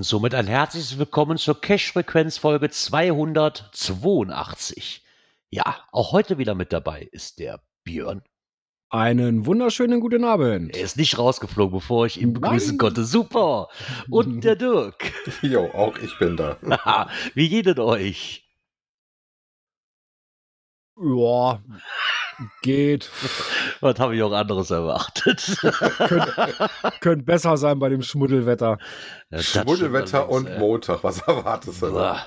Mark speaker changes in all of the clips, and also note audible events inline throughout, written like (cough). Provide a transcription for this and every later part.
Speaker 1: Und
Speaker 2: somit ein herzliches Willkommen zur Cash-Frequenz-Folge 282. Ja, auch heute wieder mit dabei ist der Björn.
Speaker 3: Einen wunderschönen guten Abend.
Speaker 2: Er ist nicht rausgeflogen, bevor ich ihn begrüßen
Speaker 3: Nein.
Speaker 2: konnte. Super. Und (laughs) der Dirk.
Speaker 4: Jo, auch ich bin da. (laughs)
Speaker 2: Wie geht es euch?
Speaker 3: Ja, geht.
Speaker 2: Was habe ich auch anderes erwartet? (laughs)
Speaker 3: Könnte könnt besser sein bei dem Schmuddelwetter.
Speaker 2: Ja,
Speaker 4: Schmuddelwetter und
Speaker 2: ey.
Speaker 4: Montag. Was erwartest du? da?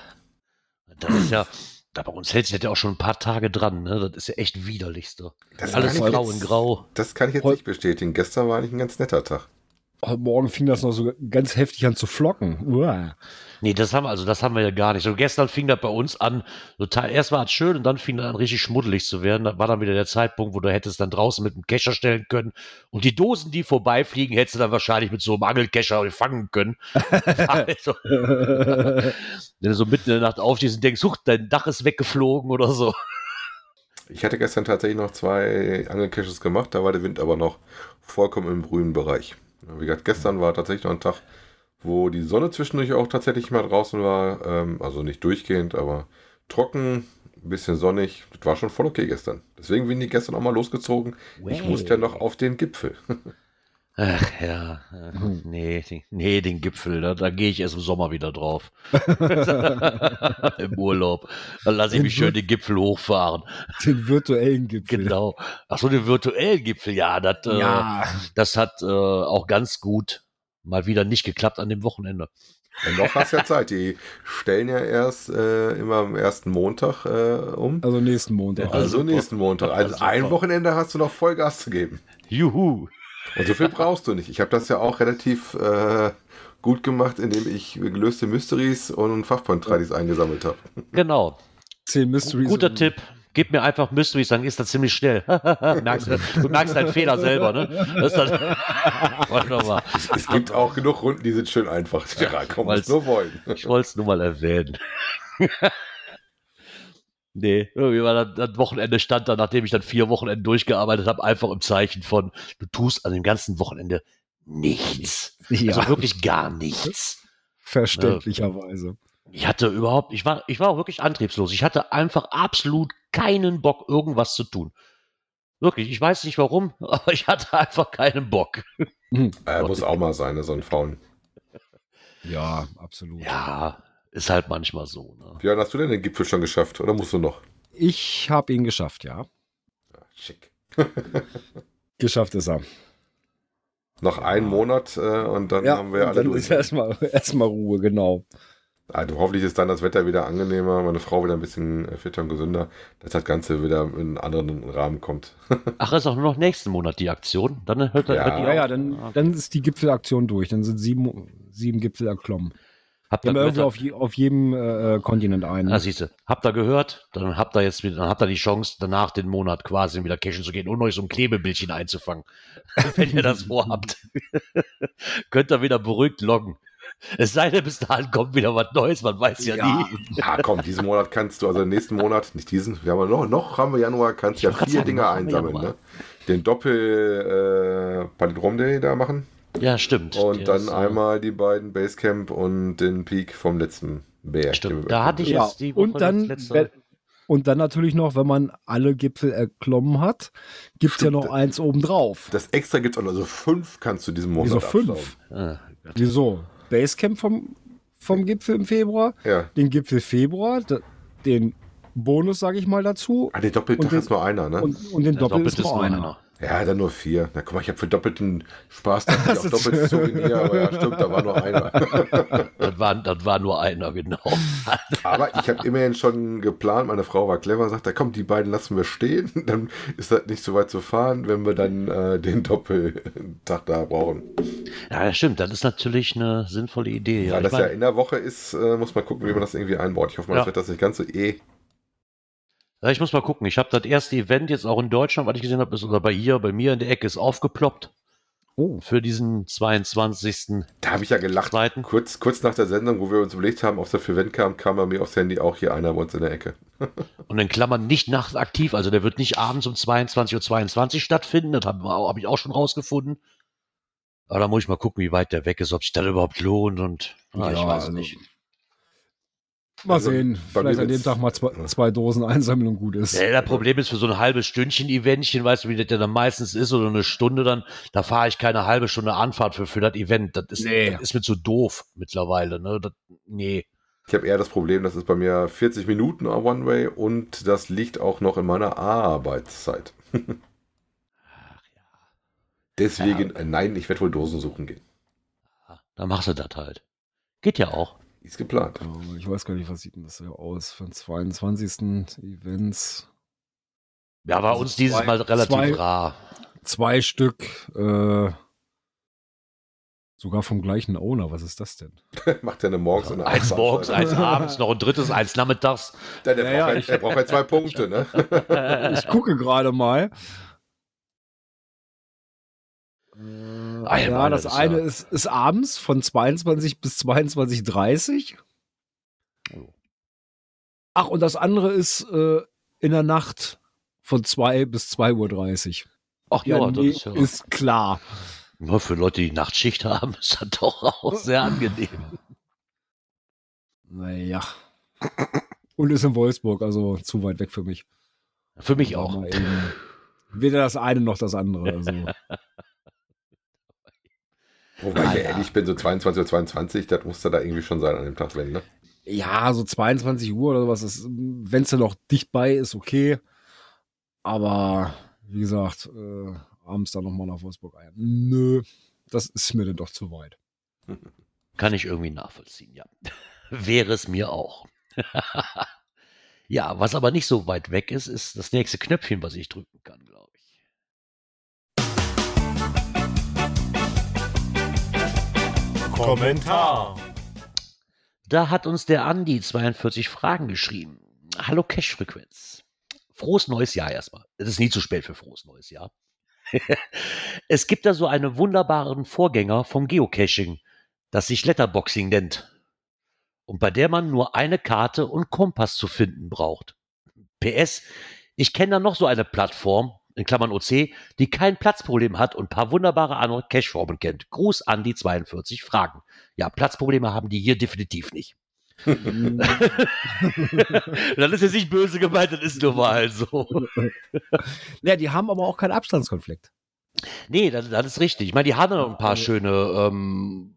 Speaker 2: Das ist ja, da bei uns hält sich das ja auch schon ein paar Tage dran. Ne? Das ist ja echt widerlichste.
Speaker 4: Das
Speaker 2: Alles grau
Speaker 4: jetzt-
Speaker 2: in grau.
Speaker 4: Das kann ich jetzt
Speaker 3: Heu-
Speaker 4: nicht bestätigen. Gestern war eigentlich ein ganz netter Tag.
Speaker 3: Heute Morgen fing das noch so ganz heftig an zu flocken. Uah.
Speaker 2: Nee, das haben, also das haben wir ja gar nicht. So gestern fing das bei uns an, total, erst war es schön und dann fing das an richtig schmuddelig zu werden. Da war dann wieder der Zeitpunkt, wo du hättest dann draußen mit einem Kescher stellen können und die Dosen, die vorbeifliegen, hättest du dann wahrscheinlich mit so einem Angelkescher fangen können. (laughs) also, wenn du so mitten in der Nacht aufstehst und denkst, huch, dein Dach ist weggeflogen oder so.
Speaker 4: Ich hatte gestern tatsächlich noch zwei Angelcaches gemacht, da war der Wind aber noch vollkommen im grünen Bereich. Wie gesagt, gestern war tatsächlich noch ein Tag, wo die Sonne zwischendurch auch tatsächlich mal draußen war. Ähm, also nicht durchgehend, aber trocken, ein bisschen sonnig. Das war schon voll okay gestern. Deswegen bin ich gestern auch mal losgezogen. Ich
Speaker 2: Wow.
Speaker 4: musste ja noch auf den Gipfel. (laughs)
Speaker 2: Ach ja, äh, nee, den- nee, den Gipfel, da, da gehe ich erst im Sommer wieder drauf. (laughs) (laughs) Im Urlaub. Dann lasse ich mich schön den Gipfel hochfahren.
Speaker 3: Den virtuellen Gipfel.
Speaker 2: Genau. Achso, den virtuellen Gipfel, ja, das, äh,
Speaker 3: Ja,
Speaker 2: das hat äh, auch ganz gut mal wieder nicht geklappt an dem Wochenende.
Speaker 4: Und noch hast ja Zeit. Die stellen ja erst äh, immer am ersten Montag äh, um.
Speaker 3: also nächsten Montag.
Speaker 4: Also
Speaker 2: super.
Speaker 4: nächsten Montag. Also ein Wochenende hast du noch Vollgas zu geben.
Speaker 2: Juhu.
Speaker 4: Und so viel brauchst du nicht. Ich habe das ja auch relativ äh, gut gemacht, indem ich gelöste Mysteries und Fachpoint-Tradis eingesammelt habe.
Speaker 2: Genau.
Speaker 3: Zehn Mysteries.
Speaker 2: Guter Tipp. Gib mir einfach Mysteries, dann ist das ziemlich schnell. (laughs) merkst du, merkst deinen Fehler selber, ne? Das ist dann, (laughs) Wunderbar.
Speaker 4: Es gibt auch genug Runden, die sind schön einfach. Ja, komm.
Speaker 2: Ich wollte es nur mal erwähnen. (laughs) nee, irgendwie war das, das Wochenende stand da, nachdem ich dann vier Wochenenden durchgearbeitet habe, einfach im Zeichen von, du tust an dem ganzen Wochenende nichts.
Speaker 3: Ja,
Speaker 2: Also wirklich gar nichts.
Speaker 3: verständlicherweise.
Speaker 2: Ich hatte überhaupt, ich war, ich war auch wirklich antriebslos. Ich hatte einfach absolut keinen Bock, irgendwas zu tun. Wirklich, ich weiß nicht warum, (laughs) aber ich hatte einfach keinen Bock.
Speaker 4: Äh, muss auch mal sein, ne, so ein Faun.
Speaker 3: Ja, absolut.
Speaker 2: Ja, ist halt manchmal so. Ne?
Speaker 4: Björn, hast du denn den Gipfel schon geschafft? Oder musst du noch?
Speaker 3: Ich habe ihn geschafft, ja.
Speaker 4: Ja, schick. (laughs)
Speaker 3: Geschafft ist er.
Speaker 4: Noch einen Monat äh, und dann
Speaker 3: Ja,
Speaker 4: haben wir alle
Speaker 3: dann
Speaker 4: durch.
Speaker 3: ist erstmal (laughs) erstmal Ruhe, genau.
Speaker 4: Also hoffentlich ist dann das Wetter wieder angenehmer, meine Frau wieder ein bisschen äh, fitter und gesünder, dass das Ganze wieder in einen anderen Rahmen kommt. (laughs)
Speaker 2: Ach, ist auch nur noch nächsten Monat die Aktion. Dann hört,
Speaker 4: Ja.
Speaker 2: hört die
Speaker 3: Ja, ja, dann, dann ist die Gipfelaktion durch. Dann sind sieben, sieben Gipfel erklommen.
Speaker 2: Habt ihr gehört?
Speaker 3: auf, je, auf jedem äh, äh, Kontinent einen.
Speaker 2: Ah, siehste, habt ihr gehört? Dann habt ihr jetzt wieder, dann habt ihr die Chance, danach den Monat quasi wieder cashen zu gehen und euch so ein Klebebildchen einzufangen. (laughs) Wenn ihr das vorhabt. (laughs) Könnt ihr wieder beruhigt loggen. Es sei denn, bis dahin kommt wieder was Neues, man weiß ja,
Speaker 3: Ja.
Speaker 2: nie.
Speaker 4: Ja, komm, diesen Monat kannst du, also nächsten Monat, nicht diesen, wir haben ja noch, noch haben wir Januar, kannst ja
Speaker 2: Ich wollte grad
Speaker 4: vier
Speaker 2: sagen,
Speaker 4: Dinge
Speaker 2: noch
Speaker 4: einsammeln, ne? Den Doppel äh, Palindrom Day da machen
Speaker 2: Ja, stimmt.
Speaker 4: und
Speaker 2: Der
Speaker 4: dann
Speaker 2: ist, äh,
Speaker 4: einmal die beiden Basecamp und den Peak vom letzten Bär.
Speaker 2: Stimmt, da hatte ich
Speaker 3: ja,
Speaker 2: jetzt die Woche
Speaker 3: und dann,
Speaker 2: letzte-
Speaker 3: und dann natürlich noch, wenn man alle Gipfel erklommen hat, gibt es ja noch eins obendrauf.
Speaker 4: Das extra gibt es auch, also fünf kannst du diesen Monat
Speaker 3: Wieso fünf?
Speaker 2: Ah,
Speaker 3: Wieso? Basecamp vom, vom Gipfel im Februar,
Speaker 4: Ja.
Speaker 3: den Gipfel Februar, den Bonus, sage ich mal, dazu
Speaker 4: Ah, den Doppeltag ist nur einer, ne?
Speaker 3: und, und den
Speaker 2: der
Speaker 3: Doppel ist
Speaker 2: Doppelte
Speaker 3: noch einer.
Speaker 4: Ja, dann nur vier. Na guck mal, ich habe für doppelten Spaß (laughs) dachte ich auch doppeltes Souvenir, aber ja, stimmt, da war nur einer. (laughs)
Speaker 2: Das war, das war nur einer, genau. (laughs)
Speaker 4: aber ich habe immerhin schon geplant, meine Frau war clever, sagt, da kommt die beiden lassen wir stehen, dann ist das nicht so weit zu fahren, wenn wir dann äh, den Doppeltag da brauchen.
Speaker 2: Ja, das stimmt, das ist natürlich eine sinnvolle Idee. Ja,
Speaker 4: Weil
Speaker 2: Ich
Speaker 4: das ja
Speaker 2: mein,
Speaker 4: in der Woche ist, äh, muss man gucken, wie man das irgendwie einbaut. Ich hoffe mal,
Speaker 2: Ja.
Speaker 4: das wird das nicht ganz so eh.
Speaker 2: Ja, ich muss mal gucken. Ich habe das erste Event jetzt auch in Deutschland, was ich gesehen habe, ist oder bei hier, bei mir in der Ecke ist aufgeploppt
Speaker 3: Oh,
Speaker 2: für diesen 22.
Speaker 4: Da habe ich ja gelacht.
Speaker 2: Zweiten.
Speaker 4: Kurz, kurz nach der Sendung, wo wir uns überlegt haben, ob es dafür Event kam, kam bei mir aufs Handy auch hier einer bei uns in der Ecke. (laughs)
Speaker 2: Und in Klammern nicht nachtaktiv, also der wird nicht abends um 22.22 Uhr stattfinden, das habe hab ich auch schon rausgefunden. Aber da muss ich mal gucken, wie weit der weg ist, ob sich das überhaupt lohnt und ah, ich
Speaker 3: Ja,
Speaker 2: weiß
Speaker 3: also-
Speaker 2: nicht.
Speaker 3: Mal
Speaker 4: Also,
Speaker 3: sehen. Vielleicht an dem Tag mal zwei, zwei Dosen einsammeln und gut ist.
Speaker 2: Ja, das Problem ist für so ein halbes Stündchen Eventchen, weißt du, wie das ja dann meistens ist, oder eine Stunde dann, da fahre ich keine halbe Stunde Anfahrt für, für das Event. Das ist,
Speaker 3: Nee.
Speaker 2: das ist mir zu doof mittlerweile, ne? Das, nee.
Speaker 4: Ich habe eher das Problem, das ist bei mir 40 Minuten One-Way und das liegt auch noch in meiner Arbeitszeit. (laughs) Deswegen, äh, nein, ich werde wohl Dosen suchen gehen.
Speaker 2: Dann machst du das halt. Geht ja auch.
Speaker 4: Ist geplant.
Speaker 3: Ja, Ich weiß gar nicht, was sieht denn das so aus für den 22. Events?
Speaker 2: Ja, war
Speaker 3: Also
Speaker 2: uns dieses
Speaker 3: zwei-
Speaker 2: Mal relativ
Speaker 3: zwei-
Speaker 2: rar.
Speaker 3: Zwei Stück, äh, sogar vom gleichen Owner. Was ist das denn? (laughs)
Speaker 4: Macht ja eine morgens und eine
Speaker 2: Eins
Speaker 4: abends
Speaker 2: morgens, eins abends, noch ein drittes, eins nachmittags.
Speaker 4: Der, der,
Speaker 3: Ja, ja,
Speaker 4: braucht,
Speaker 3: ich-
Speaker 4: ja, der braucht ja zwei Punkte, ne? (laughs)
Speaker 3: Ich gucke gerade mal.
Speaker 2: Ah, ja,
Speaker 3: ja, das
Speaker 2: das
Speaker 3: eine
Speaker 2: ja-
Speaker 3: ist, ist abends von 22 bis 22.30
Speaker 2: Oh.
Speaker 3: Ach, und das andere ist äh, in der Nacht von 2 bis 2.30 Uhr.
Speaker 2: Ach ja, das
Speaker 3: nee,
Speaker 2: ist ja.
Speaker 3: ist klar.
Speaker 2: Nur für Leute, die Nachtschicht haben, (laughs) ist das doch auch sehr angenehm.
Speaker 3: Naja. Und ist in Wolfsburg, also zu weit weg für mich.
Speaker 2: Für mich auch.
Speaker 3: Weder das eine noch das andere. Also. (laughs)
Speaker 4: Wobei
Speaker 2: Ah,
Speaker 4: ich ja ehrlich bin, so 22 oder 22, das muss da irgendwie schon sein an dem Tag, wenn, ne?
Speaker 3: Ja, so 22 Uhr oder sowas, wenn es dann noch dicht bei ist, okay. Aber wie gesagt, äh, abends dann nochmal nach Wolfsburg ein. Nö, das ist mir dann doch zu weit. (laughs)
Speaker 2: Kann ich irgendwie nachvollziehen, ja. (laughs) Wäre es mir auch. (laughs) ja, was aber nicht so weit weg ist, ist das nächste Knöpfchen, was ich drücken kann, glaube ich.
Speaker 5: Kommentar.
Speaker 2: Da hat uns der Andi 42 Fragen geschrieben. Hallo Cash-Frequenz. Frohes neues Jahr erstmal. Es ist nie zu spät für frohes neues Jahr. (laughs) es gibt da so einen wunderbaren Vorgänger vom Geocaching, das sich Letterboxing nennt. Und bei der man nur eine Karte und Kompass zu finden braucht. PS, ich kenne da noch so eine Plattform, in Klammern OC, die kein Platzproblem hat und ein paar wunderbare andere Cache-Formen kennt. Gruß an die 42 Fragen. Ja, Platzprobleme haben die hier definitiv nicht. (laughs) Das ist jetzt nicht böse gemeint, das ist nur mal so. (laughs)
Speaker 3: ja, die haben aber auch keinen Abstandskonflikt.
Speaker 2: Nee, das, das ist richtig. Ich meine, die haben noch ein paar schöne, ähm,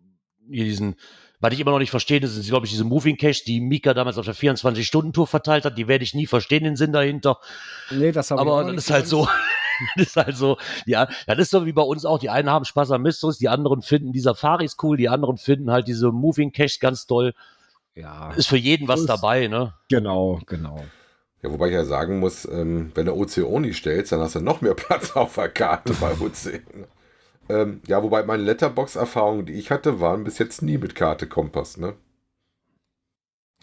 Speaker 2: hier diesen, was ich immer noch nicht verstehe, das sind, glaube ich, diese Moving Cache, die Mika damals auf der 24-Stunden-Tour verteilt hat. Die werde ich nie verstehen, den Sinn dahinter.
Speaker 3: Nee, das habe ich
Speaker 2: Aber
Speaker 3: auch
Speaker 2: das
Speaker 3: nicht
Speaker 2: ist halt so. (laughs) Das ist halt so, ja, das ist so wie bei uns auch. Die einen haben Spaß am Mysteries, die anderen finden die Safaris cool, die anderen finden halt diese Moving Caches ganz toll.
Speaker 3: Ja,
Speaker 2: Ist für jeden was
Speaker 3: Ist-
Speaker 2: dabei, ne?
Speaker 3: genau, genau.
Speaker 4: Ja, wobei ich ja sagen muss, ähm, wenn du OCO nicht stellst, dann hast du noch mehr Platz (laughs) auf der Karte bei OC. Ähm, ja, wobei meine Letterbox-Erfahrungen, die ich hatte, waren bis jetzt nie mit Karte Kompass, ne?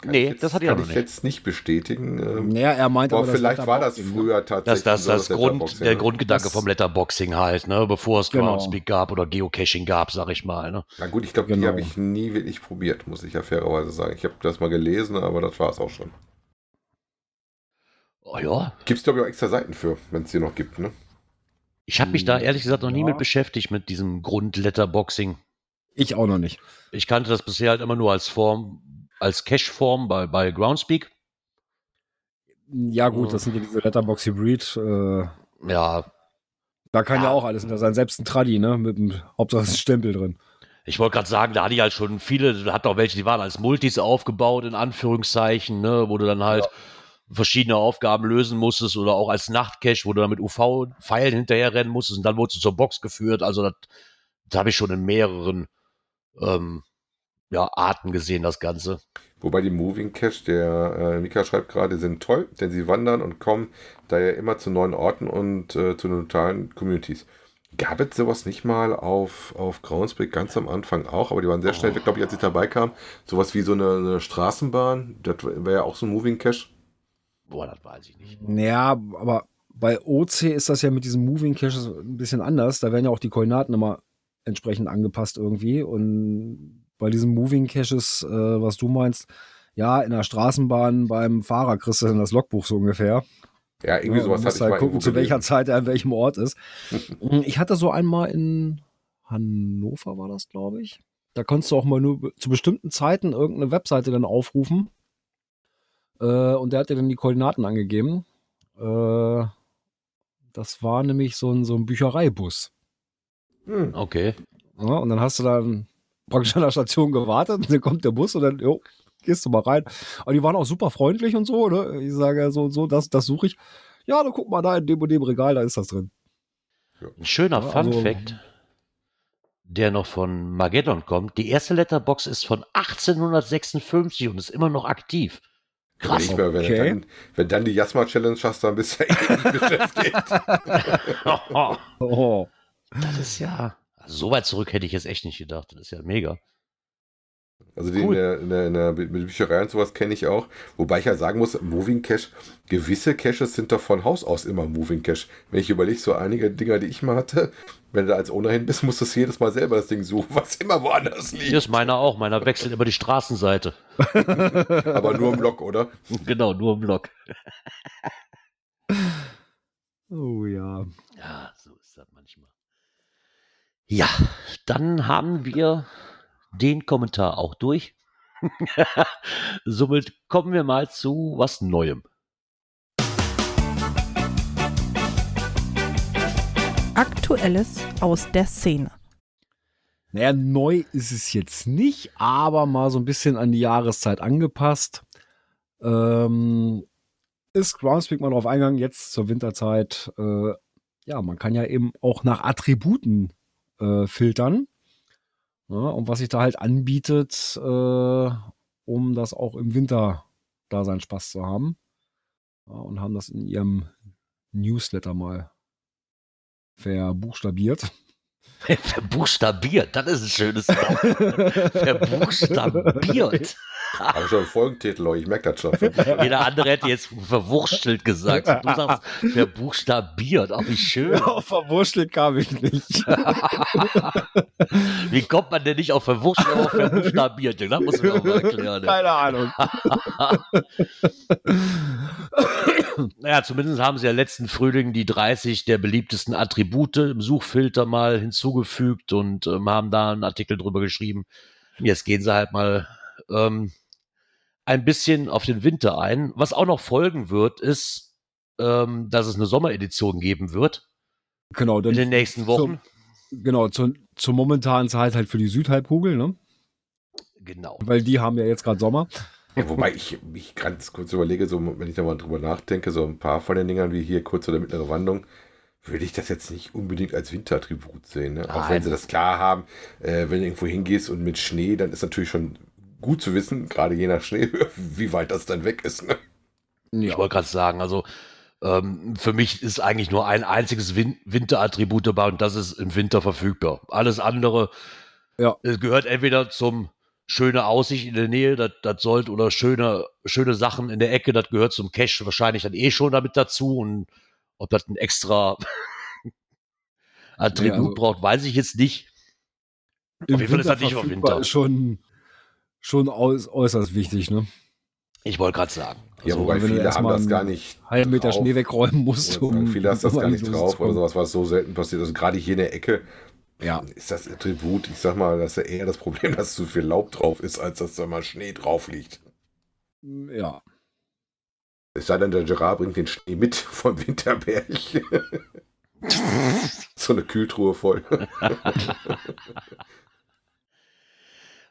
Speaker 4: Kann
Speaker 2: Nee,
Speaker 4: jetzt,
Speaker 2: das hatte ich auch
Speaker 4: kann
Speaker 2: noch
Speaker 4: ich
Speaker 2: nicht.
Speaker 4: jetzt nicht bestätigen. Ähm,
Speaker 3: Naja, er meint
Speaker 4: aber
Speaker 3: aber, das
Speaker 4: vielleicht war das
Speaker 3: ne?
Speaker 4: früher
Speaker 2: Das,
Speaker 4: tatsächlich
Speaker 2: das,
Speaker 4: so,
Speaker 2: das Grund,
Speaker 4: Letterboxing,
Speaker 2: der
Speaker 4: ne?
Speaker 2: Grundgedanke
Speaker 3: Das-
Speaker 2: vom Letterboxing halt, ne? Bevor es
Speaker 3: Genau.
Speaker 2: Groundspeak gab oder Geocaching gab, sag ich mal, ne?
Speaker 4: Na gut, ich glaube, die
Speaker 3: Genau.
Speaker 4: habe ich nie wirklich probiert, muss ich ja fairerweise sagen. Ich habe das mal gelesen, aber das war es auch schon.
Speaker 2: Oh ja,
Speaker 4: Gibt es, glaube ich, auch extra Seiten für, wenn es die noch gibt, ne?
Speaker 2: Ich habe mich da ehrlich gesagt noch nie
Speaker 3: Ja.
Speaker 2: mit beschäftigt mit diesem Grund-Letterboxing.
Speaker 3: Ich auch noch nicht.
Speaker 2: Ich kannte das bisher halt immer nur als Form, als Cache-Form bei, bei Groundspeak.
Speaker 3: Ja, gut, das sind ja diese Letterbox Hybrid. Äh,
Speaker 2: Ja,
Speaker 3: da kann ja.
Speaker 2: Ja.
Speaker 3: auch alles hinter sein. Selbst ein Tradi, ne? Mit dem Hauptsache Stempel drin.
Speaker 2: ich wollte gerade sagen, da hatte ich halt schon viele, da hat auch welche, die waren als Multis aufgebaut, in Anführungszeichen, ne? Wo du dann halt verschiedene Aufgaben lösen musstest oder auch als Nachtcache, wo du dann mit UV-Pfeilen hinterher rennen musstest und dann wurdest du zur Box geführt. Also das, das habe ich schon in mehreren ähm, ja, Arten gesehen, das Ganze.
Speaker 4: Wobei die Moving Cache, der äh, Mika schreibt gerade, sind toll, denn sie wandern und kommen daher immer zu neuen Orten und äh, zu totalen Communities. Gab es sowas nicht mal auf, auf Groundspeak ganz am Anfang auch, aber die waren sehr schnell weg, glaube ich, als ich dabei kam. Sowas wie so eine, eine Straßenbahn, das wäre ja auch so ein Moving Cache.
Speaker 2: Boah, das weiß ich nicht.
Speaker 3: Ja, aber bei OC ist das ja mit diesen Moving Caches ein bisschen anders. Da werden ja auch die Koordinaten immer entsprechend angepasst irgendwie. Und bei diesen Moving Caches, äh, was du meinst, ja, in der Straßenbahn beim Fahrer kriegst du dann das Logbuch so ungefähr.
Speaker 4: Ja, irgendwie
Speaker 3: Ja,
Speaker 4: sowas
Speaker 3: du
Speaker 4: hatte ich
Speaker 3: halt
Speaker 4: mal
Speaker 3: gucken, zu welcher. Zeit er an welchem Ort ist. (laughs) ich hatte so einmal in Hannover, war das, glaube ich. Da konntest du auch mal nur zu bestimmten Zeiten irgendeine Webseite dann aufrufen. Äh, und der hat dir dann die Koordinaten angegeben. Äh, das war nämlich so ein, so ein Büchereibus.
Speaker 4: Hm.
Speaker 2: Okay.
Speaker 3: Ja, und dann hast du dann praktisch an der Station gewartet und dann kommt der Bus und dann, jo, gehst du mal rein. Aber die waren auch super freundlich und so, ne? Ich sage so und so, das, das suche ich. Ja, dann guck mal da in dem und dem Regal, da ist das drin.
Speaker 2: Ein schöner
Speaker 3: Ja,
Speaker 2: Fun
Speaker 3: also-
Speaker 2: Fact, der noch von Mageddon kommt. Die erste Letterbox ist von 1856 und ist immer noch aktiv. Krass.
Speaker 4: Nicht mehr, wenn,
Speaker 3: Okay.
Speaker 4: dann, wenn dann die Jasma Challenge hast, dann bist du ewig beschäftigt. (laughs)
Speaker 3: Oh.
Speaker 2: das ist ja. Also so weit zurück hätte ich jetzt echt nicht gedacht. Das ist ja mega.
Speaker 4: Also die
Speaker 2: Cool.
Speaker 4: in, der, in, der, in der Bü- Bücherei und sowas kenne ich auch. Wobei ich ja sagen muss, Moving Cache, gewisse Caches sind doch von Haus aus immer Moving Cache. Wenn ich überlege, so einige Dinger, die ich mal hatte, wenn du da als Owner hin bist, musst du es jedes Mal selber das Ding suchen, was immer woanders
Speaker 2: Hier
Speaker 4: liegt.
Speaker 2: ist meiner auch. Meiner wechselt immer die Straßenseite. (laughs)
Speaker 4: Aber nur im Block, oder?
Speaker 2: Genau, nur im Block.
Speaker 3: oh ja.
Speaker 2: Ja, so ist das manchmal. Ja, dann haben wir den Kommentar auch durch. (laughs) Somit kommen wir mal zu was Neuem.
Speaker 1: Aktuelles aus der Szene.
Speaker 3: Naja, neu ist es jetzt nicht, aber mal so ein bisschen an die Jahreszeit angepasst. Ähm, ist Groundspeak mal drauf eingegangen, jetzt zur Winterzeit. Äh, ja, man kann ja eben auch nach Attributen äh, filtern. Ja, und was sich da halt anbietet, äh, um das auch im Winter da seinen Spaß zu haben. Ja, und haben das in ihrem Newsletter mal verbuchstabiert. (laughs)
Speaker 2: Verbuchstabiert, das ist ein schönes Wort. (laughs) Verbuchstabiert. (laughs)
Speaker 4: Habe schon einen Folgentitel, ich merke das schon.
Speaker 2: Jeder andere hätte jetzt verwurstelt gesagt. Du sagst verbuchstabiert. Auch wie schön. (laughs)
Speaker 3: Auf verwurschtelt kam ich nicht. (laughs)
Speaker 2: Wie kommt man denn nicht auf verwurschtelt, auf verbuchstabiert? Das muss man auch mal erklären. ne?
Speaker 3: Keine Ahnung. (laughs)
Speaker 2: Naja, zumindest haben sie ja letzten Frühling die 30 der beliebtesten Attribute im Suchfilter mal hinzugefügt und ähm, haben da einen Artikel drüber geschrieben. Jetzt gehen sie halt mal ähm, ein bisschen auf den Winter ein. Was auch noch folgen wird, ist, ähm, dass es eine Sommeredition geben wird
Speaker 3: Genau, dann
Speaker 2: in den nächsten Wochen.
Speaker 3: Zum, genau, zur, zur momentanen Zeit halt für die Südhalbkugel, ne?
Speaker 2: Genau.
Speaker 3: Weil die haben ja jetzt gerade Sommer.
Speaker 4: Ja, wobei ich mich ganz kurz überlege, so, wenn ich da mal drüber nachdenke, so ein paar von den Dingern wie hier kurz oder mittlere Wandlung, würde ich das jetzt nicht unbedingt als Winterattribut sehen. Ne? Auch wenn sie das klar haben, äh, wenn du irgendwo hingehst und mit Schnee, dann ist natürlich schon gut zu wissen, gerade je nach Schneehöhe, (laughs) wie weit das dann weg ist. Ne?
Speaker 2: Ich wollte gerade sagen, also ähm, für mich ist eigentlich nur ein einziges Win Winterattribut dabei und das ist im Winter verfügbar. Alles andere
Speaker 3: Ja.
Speaker 2: es gehört entweder zum schöne Aussicht in der Nähe, das, das sollte, oder schöne, schöne Sachen in der Ecke, das gehört zum Cache wahrscheinlich dann eh schon damit dazu und ob das ein extra (laughs) Attribut
Speaker 3: also-
Speaker 2: braucht, weiß ich jetzt nicht. Auf jeden Fall ist das nicht auf Winter.
Speaker 3: Ist schon, schon äuß, äußerst wichtig, ne?
Speaker 2: Ich wollte gerade sagen.
Speaker 4: Ja,
Speaker 2: Also,
Speaker 4: wobei
Speaker 3: wenn du
Speaker 4: viele haben das gar nicht.
Speaker 3: Halben Meter
Speaker 4: drauf.
Speaker 3: Schnee wegräumen musst.
Speaker 4: Sagen, viele hast das
Speaker 3: um
Speaker 4: gar
Speaker 3: an
Speaker 4: nicht drauf oder sowas, was so selten passiert. Also gerade hier in der Ecke
Speaker 3: Ja,
Speaker 4: ist das Attribut, ich sag mal, das ist ja eher das Problem, dass zu viel Laub drauf ist, als dass da mal Schnee drauf liegt.
Speaker 3: ja.
Speaker 4: Es sei denn, der Gerard bringt den Schnee mit vom Winterberg. (laughs) so eine Kühltruhe voll. (laughs)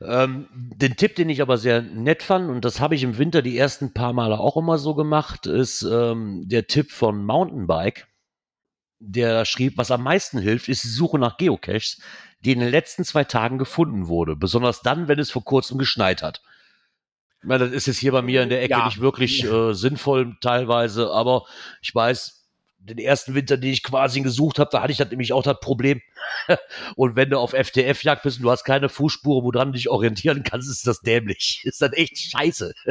Speaker 2: Ähm, den Tipp, den ich aber sehr nett fand, und das habe ich im Winter die ersten paar Male auch immer so gemacht, ist ähm, der Tipp von Mountainbike. Der schrieb, was am meisten hilft, ist die Suche nach Geocaches, die in den letzten zwei Tagen gefunden wurde. Besonders dann, wenn es vor kurzem geschneit hat. Ich meine, das ist jetzt hier bei mir in der Ecke
Speaker 3: Ja.
Speaker 2: nicht wirklich (laughs) äh, sinnvoll teilweise, aber ich weiß, den ersten Winter, den ich quasi gesucht habe, da hatte ich das nämlich auch das Problem. (laughs) und wenn du auf FTF-Jagd bist und du hast keine Fußspuren, woran du dich orientieren kannst, ist das dämlich. (laughs) Ist das echt scheiße. (laughs)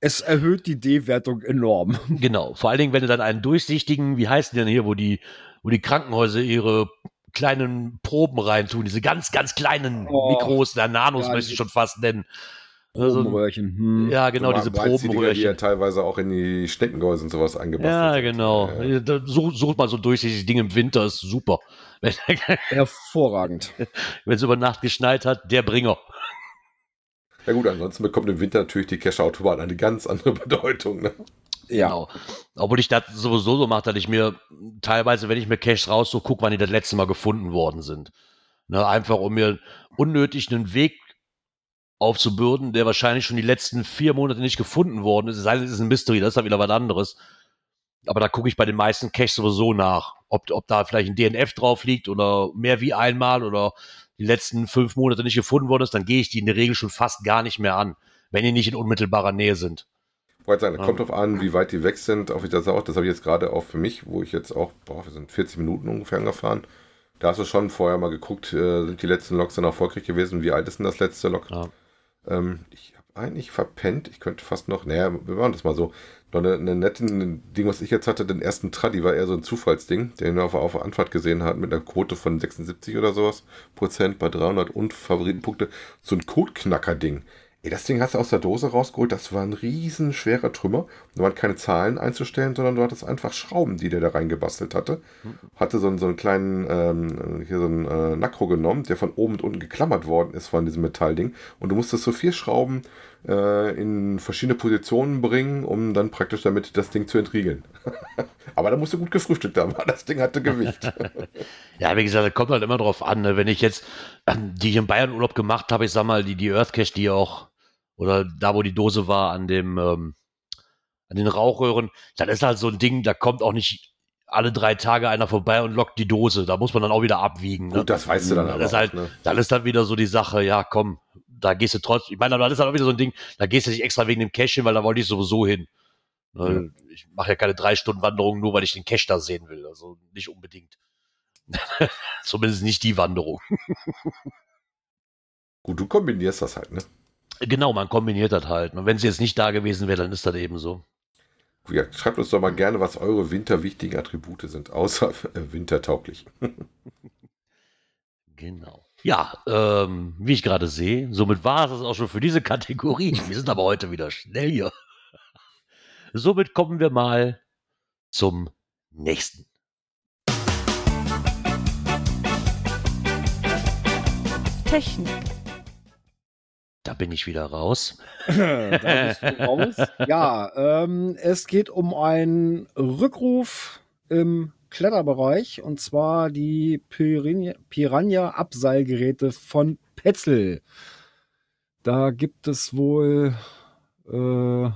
Speaker 3: Es erhöht die D-Wertung enorm.
Speaker 2: Genau. Vor allen Dingen, wenn du dann einen durchsichtigen, wie heißt denn hier, wo die, wo die Krankenhäuser ihre kleinen Proben reintun, diese ganz, ganz kleinen
Speaker 3: Oh,
Speaker 2: Mikros, der Nanos
Speaker 3: ja,
Speaker 2: möchte ich
Speaker 3: die-
Speaker 2: schon fast nennen. Also,
Speaker 3: Probenröhrchen. Hm.
Speaker 2: ja, genau, diese
Speaker 4: Breitseitiger, die ja
Speaker 2: Probenröhrchen.
Speaker 4: teilweise auch in die Steckengehäuse und sowas eingebastelt
Speaker 2: Ja, genau.
Speaker 4: Ja.
Speaker 2: Such, such mal so ein durchsichtiges Ding im Winter, ist super. Wenn (laughs)
Speaker 3: Hervorragend.
Speaker 2: es über Nacht geschneit hat, der Bringer.
Speaker 4: Ja gut, ansonsten bekommt im Winter natürlich die Cache-Autobahn eine ganz andere Bedeutung. Ne?
Speaker 3: Ja.
Speaker 2: Genau. Obwohl ich das sowieso so mache, dass ich mir teilweise, wenn ich mir Caches raussuche, gucke, wann die das letzte Mal gefunden worden sind. Ne, einfach um mir unnötig einen Weg aufzubürden, der wahrscheinlich schon die letzten vier Monate nicht gefunden worden ist. Es sei denn, es ist ein Mystery, das ist ja wieder was anderes. Aber da gucke ich bei den meisten Caches sowieso nach, ob, ob da vielleicht ein DNF drauf liegt oder mehr wie einmal oder die letzten fünf Monate nicht gefunden worden ist, dann gehe ich die in der Regel schon fast gar nicht mehr an, wenn die nicht in unmittelbarer Nähe sind.
Speaker 4: Ich wollte sagen, kommt drauf an, wie weit die weg sind. Auch wie das auch, das habe ich jetzt gerade auch für mich, wo ich jetzt auch, boah, wir sind 40 Minuten ungefähr angefahren. Da hast du schon vorher mal geguckt, äh, sind die letzten Loks dann erfolgreich gewesen? Wie alt ist denn das letzte Lok?
Speaker 2: Ja.
Speaker 4: Ähm, ich habe eigentlich verpennt. Ich könnte fast noch, naja, wir machen das mal so. Noch eine, eine nette Ding, was ich jetzt hatte, den ersten Traddy war eher so ein Zufallsding, den wir auf, auf der Anfahrt gesehen hat, mit einer Quote von 76 oder sowas Prozent bei 300 und Favoritenpunkte. So ein Codeknacker-Ding. Ey, das Ding hast du aus der Dose rausgeholt, das war ein riesen schwerer Trümmer. Da waren keine Zahlen einzustellen, sondern du hattest einfach Schrauben, die der da reingebastelt hatte. Hatte so einen, so einen kleinen, ähm, hier so einen äh, Nakro genommen, der von oben und unten geklammert worden ist von diesem Metallding. Und du musstest so vier Schrauben äh, in verschiedene Positionen bringen, um dann praktisch damit das Ding zu entriegeln. (laughs) Aber da musst du gut gefrühstückt haben, weil (laughs) das Ding hatte Gewicht. (laughs)
Speaker 2: Ja, wie gesagt, das kommt halt immer drauf an. Ne? Wenn ich jetzt, ähm, die ich in Bayern Urlaub gemacht habe, ich sag mal, die, die Earth Cache, die auch, oder da, wo die Dose war, an dem, ähm, an den Rauchröhren, dann ist halt so ein Ding, da kommt auch nicht alle drei Tage einer vorbei und lockt die Dose. Da muss man dann auch wieder abwiegen. Ne?
Speaker 4: Gut, das weißt du dann aber
Speaker 2: das ist
Speaker 4: auch,
Speaker 2: halt,
Speaker 4: ne?
Speaker 2: dann ist dann wieder so die Sache, ja, komm, da gehst du trotzdem. Ich meine, das ist halt auch wieder so ein Ding, da gehst du nicht extra wegen dem Cache hin, weil da wollte ich sowieso hin. Ne? Ich mache ja keine drei Stunden Wanderung, nur weil ich den Cache da sehen will. Also nicht unbedingt. (laughs) Zumindest nicht die Wanderung.
Speaker 4: Gut, du kombinierst das halt, ne?
Speaker 2: Genau, man kombiniert das halt. Und wenn sie jetzt nicht da gewesen wäre, dann ist das eben so.
Speaker 4: Ja, schreibt uns doch mal gerne, was eure winterwichtigen Attribute sind, außer äh, wintertauglich. (laughs)
Speaker 2: Genau. Ja, ähm, wie ich gerade sehe, somit war es das auch schon für diese Kategorie. Wir sind aber heute wieder schnell hier. (laughs) Somit kommen wir mal zum nächsten.
Speaker 1: Technik.
Speaker 2: Da bin ich wieder raus. (laughs)
Speaker 3: da bist du raus. Ja, ähm, es geht um einen Rückruf im Kletterbereich und zwar die Piranha- Piranha-Abseilgeräte von Petzl. Da gibt es wohl äh,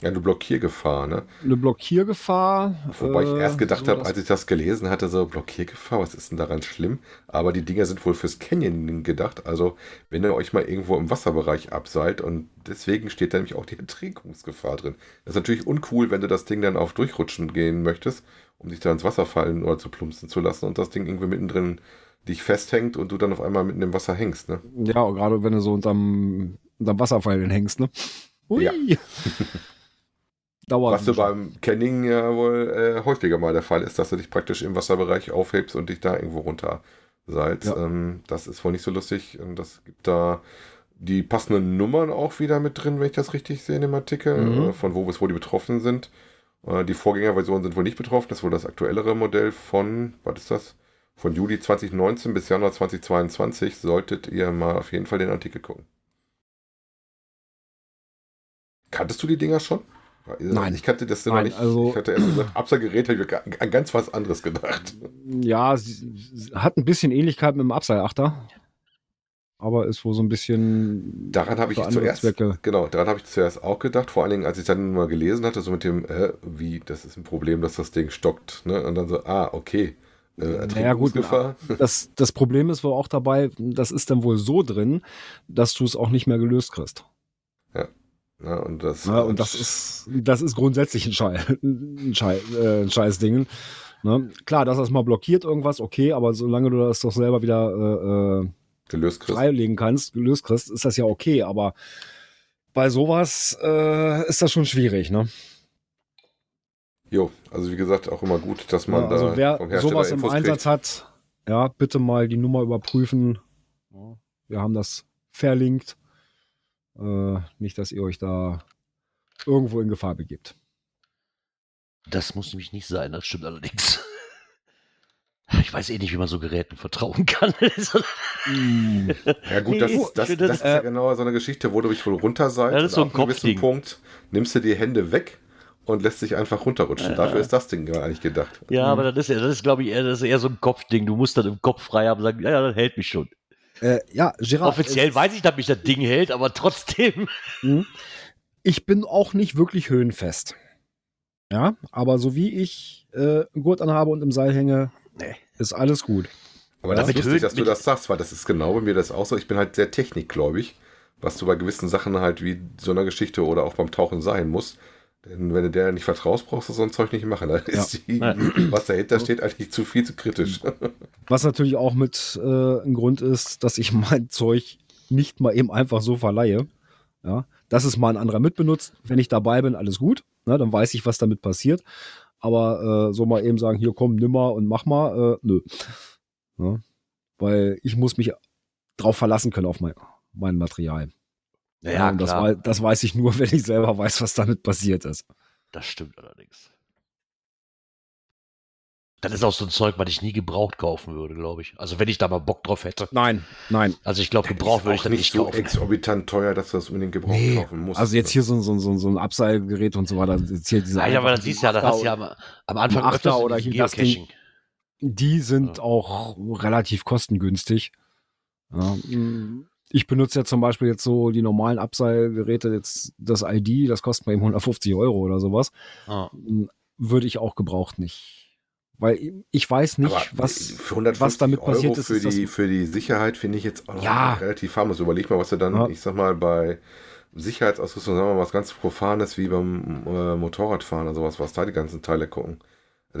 Speaker 4: Ja, du Blockiergefahr, ne?
Speaker 3: eine Blockiergefahr.
Speaker 4: Wobei ich
Speaker 3: äh,
Speaker 4: erst gedacht
Speaker 3: so
Speaker 4: habe, als ich das gelesen hatte, so Blockiergefahr, was ist denn daran schlimm? Aber die Dinger sind wohl fürs Canyoning gedacht. Also, wenn ihr euch mal irgendwo im Wasserbereich abseilt und deswegen steht da nämlich auch die Ertrinkungsgefahr drin. Das ist natürlich uncool, wenn du das Ding dann auf Durchrutschen gehen möchtest, um dich da ins Wasser fallen oder zu plumpsen zu lassen und das Ding irgendwie mittendrin dich festhängt und du dann auf einmal mitten im Wasser hängst, ne?
Speaker 3: Ja, gerade wenn du so unterm, unterm Wasserfall hängst, ne? Hui.
Speaker 4: Ja. (laughs)
Speaker 3: Dauert.
Speaker 4: Was du beim Canning ja wohl äh, häufiger mal der Fall ist, dass du dich praktisch im Wasserbereich aufhebst und dich da irgendwo runter seilst.
Speaker 3: Ja.
Speaker 4: Ähm, das ist wohl nicht so lustig. Und das gibt da die passenden Nummern auch wieder mit drin, wenn ich das richtig sehe in dem Artikel,
Speaker 3: Mhm.
Speaker 4: äh, von wo bis wo die betroffen sind. Äh, die Vorgängerversionen sind wohl nicht betroffen. Das ist wohl das aktuellere Modell von, was ist das? Von Juli 2019 bis Januar 2022 solltet ihr mal auf jeden Fall den Artikel gucken. Kanntest du die Dinger schon?
Speaker 3: Nein.
Speaker 4: Ich kannte das noch
Speaker 3: Nein,
Speaker 4: nicht.
Speaker 3: also-
Speaker 4: ich hatte erst gesagt, Abseilgerät, habe ich an ganz was anderes gedacht.
Speaker 3: Ja, sie, sie hat ein bisschen Ähnlichkeit mit dem Abseilachter. aber ist wohl so ein bisschen.
Speaker 4: Daran habe ich zuerst,
Speaker 3: Zwecke.
Speaker 4: genau, daran habe ich zuerst auch gedacht, vor allen Dingen, als ich dann mal gelesen hatte, so mit dem, äh, wie, das ist ein Problem, dass das Ding stockt, ne? Und dann so, ah, okay. Äh,
Speaker 3: Naja, gut. (laughs) Das, das Problem ist wohl auch dabei, das ist dann wohl so drin, dass du es auch nicht mehr gelöst kriegst.
Speaker 4: Ja, und das,
Speaker 3: Ja, und das ist, das ist grundsätzlich ein, Schei ein, Schei äh, ein Scheißding. Ne? Klar, dass das mal blockiert irgendwas, okay, aber solange du das doch selber wieder äh, äh,
Speaker 4: gelöst kriegst.
Speaker 3: freilegen kannst, gelöst kriegst, ist das ja okay, aber bei sowas äh, ist das schon schwierig, ne?
Speaker 4: Jo, also wie gesagt, auch immer gut, dass man
Speaker 3: Ja,
Speaker 4: da
Speaker 3: also wer
Speaker 4: vom Hersteller
Speaker 3: sowas im
Speaker 4: Infos
Speaker 3: Einsatz
Speaker 4: kriegt.
Speaker 3: hat, ja, bitte mal die Nummer überprüfen. Wir haben das verlinkt. Äh, nicht, dass ihr euch da irgendwo in Gefahr begibt.
Speaker 2: Das muss nämlich nicht sein, das stimmt allerdings. (laughs) Ich weiß eh nicht, wie man so Geräten vertrauen kann. (laughs)
Speaker 4: Ja gut, das,
Speaker 2: Nee,
Speaker 4: das, das,
Speaker 2: finde,
Speaker 4: ist ja genau so eine Geschichte, wo du dich wohl runter seid.
Speaker 2: Ja, das ist so ein
Speaker 4: ab einem gewissen
Speaker 2: Kopfding.
Speaker 4: Punkt nimmst du die Hände weg und lässt dich einfach runterrutschen. Dafür ist das Ding eigentlich gedacht.
Speaker 2: ja, aber das ist, ja- das ist glaube ich, eher, das ist eher so ein Kopfding. Du musst dann im Kopf frei haben und sagen, ja, ja, das hält mich schon.
Speaker 3: Äh, ja, Gerard.
Speaker 2: Offiziell weiß ich, dass mich das Ding hält, aber trotzdem.
Speaker 3: Hm. Ich bin auch nicht wirklich höhenfest. Ja, aber so wie ich äh, einen Gurt anhabe und im Seil hänge,
Speaker 2: Nee.
Speaker 3: ist alles gut.
Speaker 4: Aber
Speaker 3: Ja,
Speaker 4: das ist lustig,
Speaker 2: Höhen-
Speaker 4: dass du das sagst, weil das ist genau bei mir das auch so. Ich bin halt sehr technikgläubig, was du bei gewissen Sachen halt wie so einer Geschichte oder auch beim Tauchen sein muss. Denn wenn du der nicht vertraust, brauchst du so ein Zeug nicht machen. Da ist die,
Speaker 2: Ja.
Speaker 4: was dahinter steht, eigentlich zu viel zu kritisch.
Speaker 3: Was natürlich auch mit äh, ein Grund ist, dass ich mein (laughs) Zeug nicht mal eben einfach so verleihe. Ja, dass es mal ein anderer mitbenutzt. Wenn ich dabei bin, alles gut. Ne, dann weiß ich, was damit passiert. Aber äh, so mal eben sagen, hier komm, nimm mal und mach mal, äh, nö. Ja, weil ich muss mich drauf verlassen können auf mein, mein Material.
Speaker 2: Ja,
Speaker 3: und das,
Speaker 2: klar.
Speaker 3: wei- das weiß ich nur, (laughs) wenn ich selber weiß, was damit passiert ist.
Speaker 2: Das stimmt allerdings. Das ist auch so ein Zeug, was ich nie gebraucht kaufen würde, glaube ich. Also wenn ich da mal Bock drauf hätte.
Speaker 3: Nein, nein.
Speaker 2: Also ich glaube, gebraucht würde ich dann
Speaker 4: nicht
Speaker 2: nicht
Speaker 4: so
Speaker 2: kaufen.
Speaker 4: exorbitant teuer, dass du das unbedingt gebraucht
Speaker 3: Nee,
Speaker 4: kaufen musst.
Speaker 3: also jetzt hier so, ein- so, ein- so, ein- so ein Abseilgerät und so weiter. Jetzt hier diese
Speaker 2: Nein, aber
Speaker 3: einfachen
Speaker 2: das siehst du ja, das hast du ja am, am Anfang
Speaker 3: Achter oder hier das Ding. Die sind
Speaker 2: Ja.
Speaker 3: auch relativ kostengünstig. Ja, mm, ich benutze ja zum Beispiel jetzt so die normalen Abseilgeräte, jetzt das ID, das kostet mir eben 150 Euro oder sowas.
Speaker 2: Ah.
Speaker 3: Mm, Würde ich auch gebraucht nicht. Weil ich weiß nicht,
Speaker 4: Aber
Speaker 3: was,
Speaker 4: für 150
Speaker 3: was damit
Speaker 4: Euro
Speaker 3: passiert ist.
Speaker 4: Für, die, für die Sicherheit finde ich jetzt auch
Speaker 3: Ja.
Speaker 4: relativ harmlos. Überleg mal, was du dann,
Speaker 3: Ja.
Speaker 4: ich sag mal, bei Sicherheitsausrüstung, sagen wir mal, was ganz Profanes wie beim äh, Motorradfahren oder sowas, was da die ganzen Teile gucken.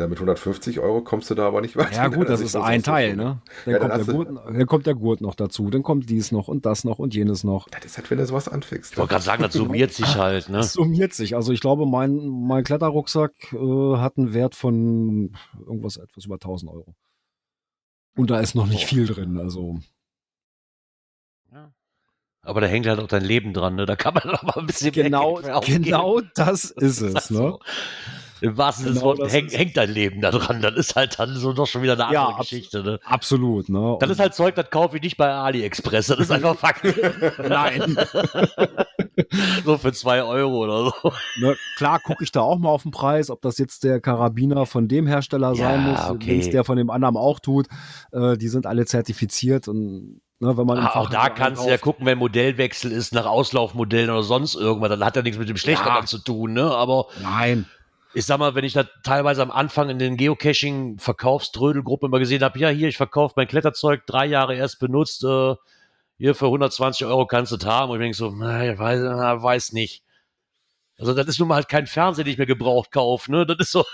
Speaker 4: Mit 150 Euro kommst du da aber nicht weiter.
Speaker 3: ja gut, (laughs) das ist ein Teil, ne? Dann,
Speaker 4: Ja, dann
Speaker 3: kommt der
Speaker 4: hast du-
Speaker 3: Gurt, dann kommt der Gurt noch dazu, dann kommt dies noch und das noch und jenes noch.
Speaker 4: Das ist halt, wenn du sowas anfängst.
Speaker 2: Ich wollte gerade sagen, das summiert sich halt, ne?
Speaker 3: Das summiert sich. Also ich glaube, mein, mein Kletterrucksack äh, hat einen Wert von irgendwas etwas über 1000 Euro. Und da ist noch nicht viel drin. Also.
Speaker 2: Aber da hängt halt auch dein Leben dran, ne? Da kann man doch mal ein bisschen
Speaker 3: genau, genau das (laughs) ist
Speaker 2: Das
Speaker 3: es.
Speaker 2: ist
Speaker 3: Ne?
Speaker 2: so. Im wahrsten Sinne des
Speaker 3: Genau
Speaker 2: Wortes
Speaker 3: das
Speaker 2: hängt, dein Leben da dran. Das ist halt dann so doch schon wieder eine
Speaker 3: Ja,
Speaker 2: andere
Speaker 3: abs-
Speaker 2: Geschichte, ne?
Speaker 3: Absolut. Ne?
Speaker 2: Das ist halt Zeug, das kaufe ich nicht bei AliExpress. Das ist einfach Fakt. (laughs) (laughs)
Speaker 3: Nein. (laughs)
Speaker 2: so für zwei Euro oder so.
Speaker 3: ne? Klar gucke ich da auch mal auf den Preis, ob das jetzt der Karabiner von dem Hersteller sein
Speaker 2: Ja,
Speaker 3: muss,
Speaker 2: okay.
Speaker 3: wenn es der von dem anderen auch tut. Äh, die sind alle zertifiziert und ne, wenn man im
Speaker 2: Ah, auch da kannst du ja gucken, wenn Modellwechsel ist nach Auslaufmodellen oder sonst irgendwas. Dann hat ja nichts mit dem Schlechteren
Speaker 3: Ja.
Speaker 2: zu tun, ne? Aber
Speaker 3: Nein.
Speaker 2: Ich sag mal, wenn ich da teilweise am Anfang in den Geocaching-Verkaufströdelgruppen immer gesehen habe, ja, hier, ich verkaufe mein Kletterzeug drei Jahre erst benutzt, äh, hier für 120 Euro kannst du es haben. Und ich denke so, na, ich weiß, na, weiß nicht. Also, das ist nun mal halt kein Fernseher, den ich mir gebraucht kaufe, ne? Das ist so,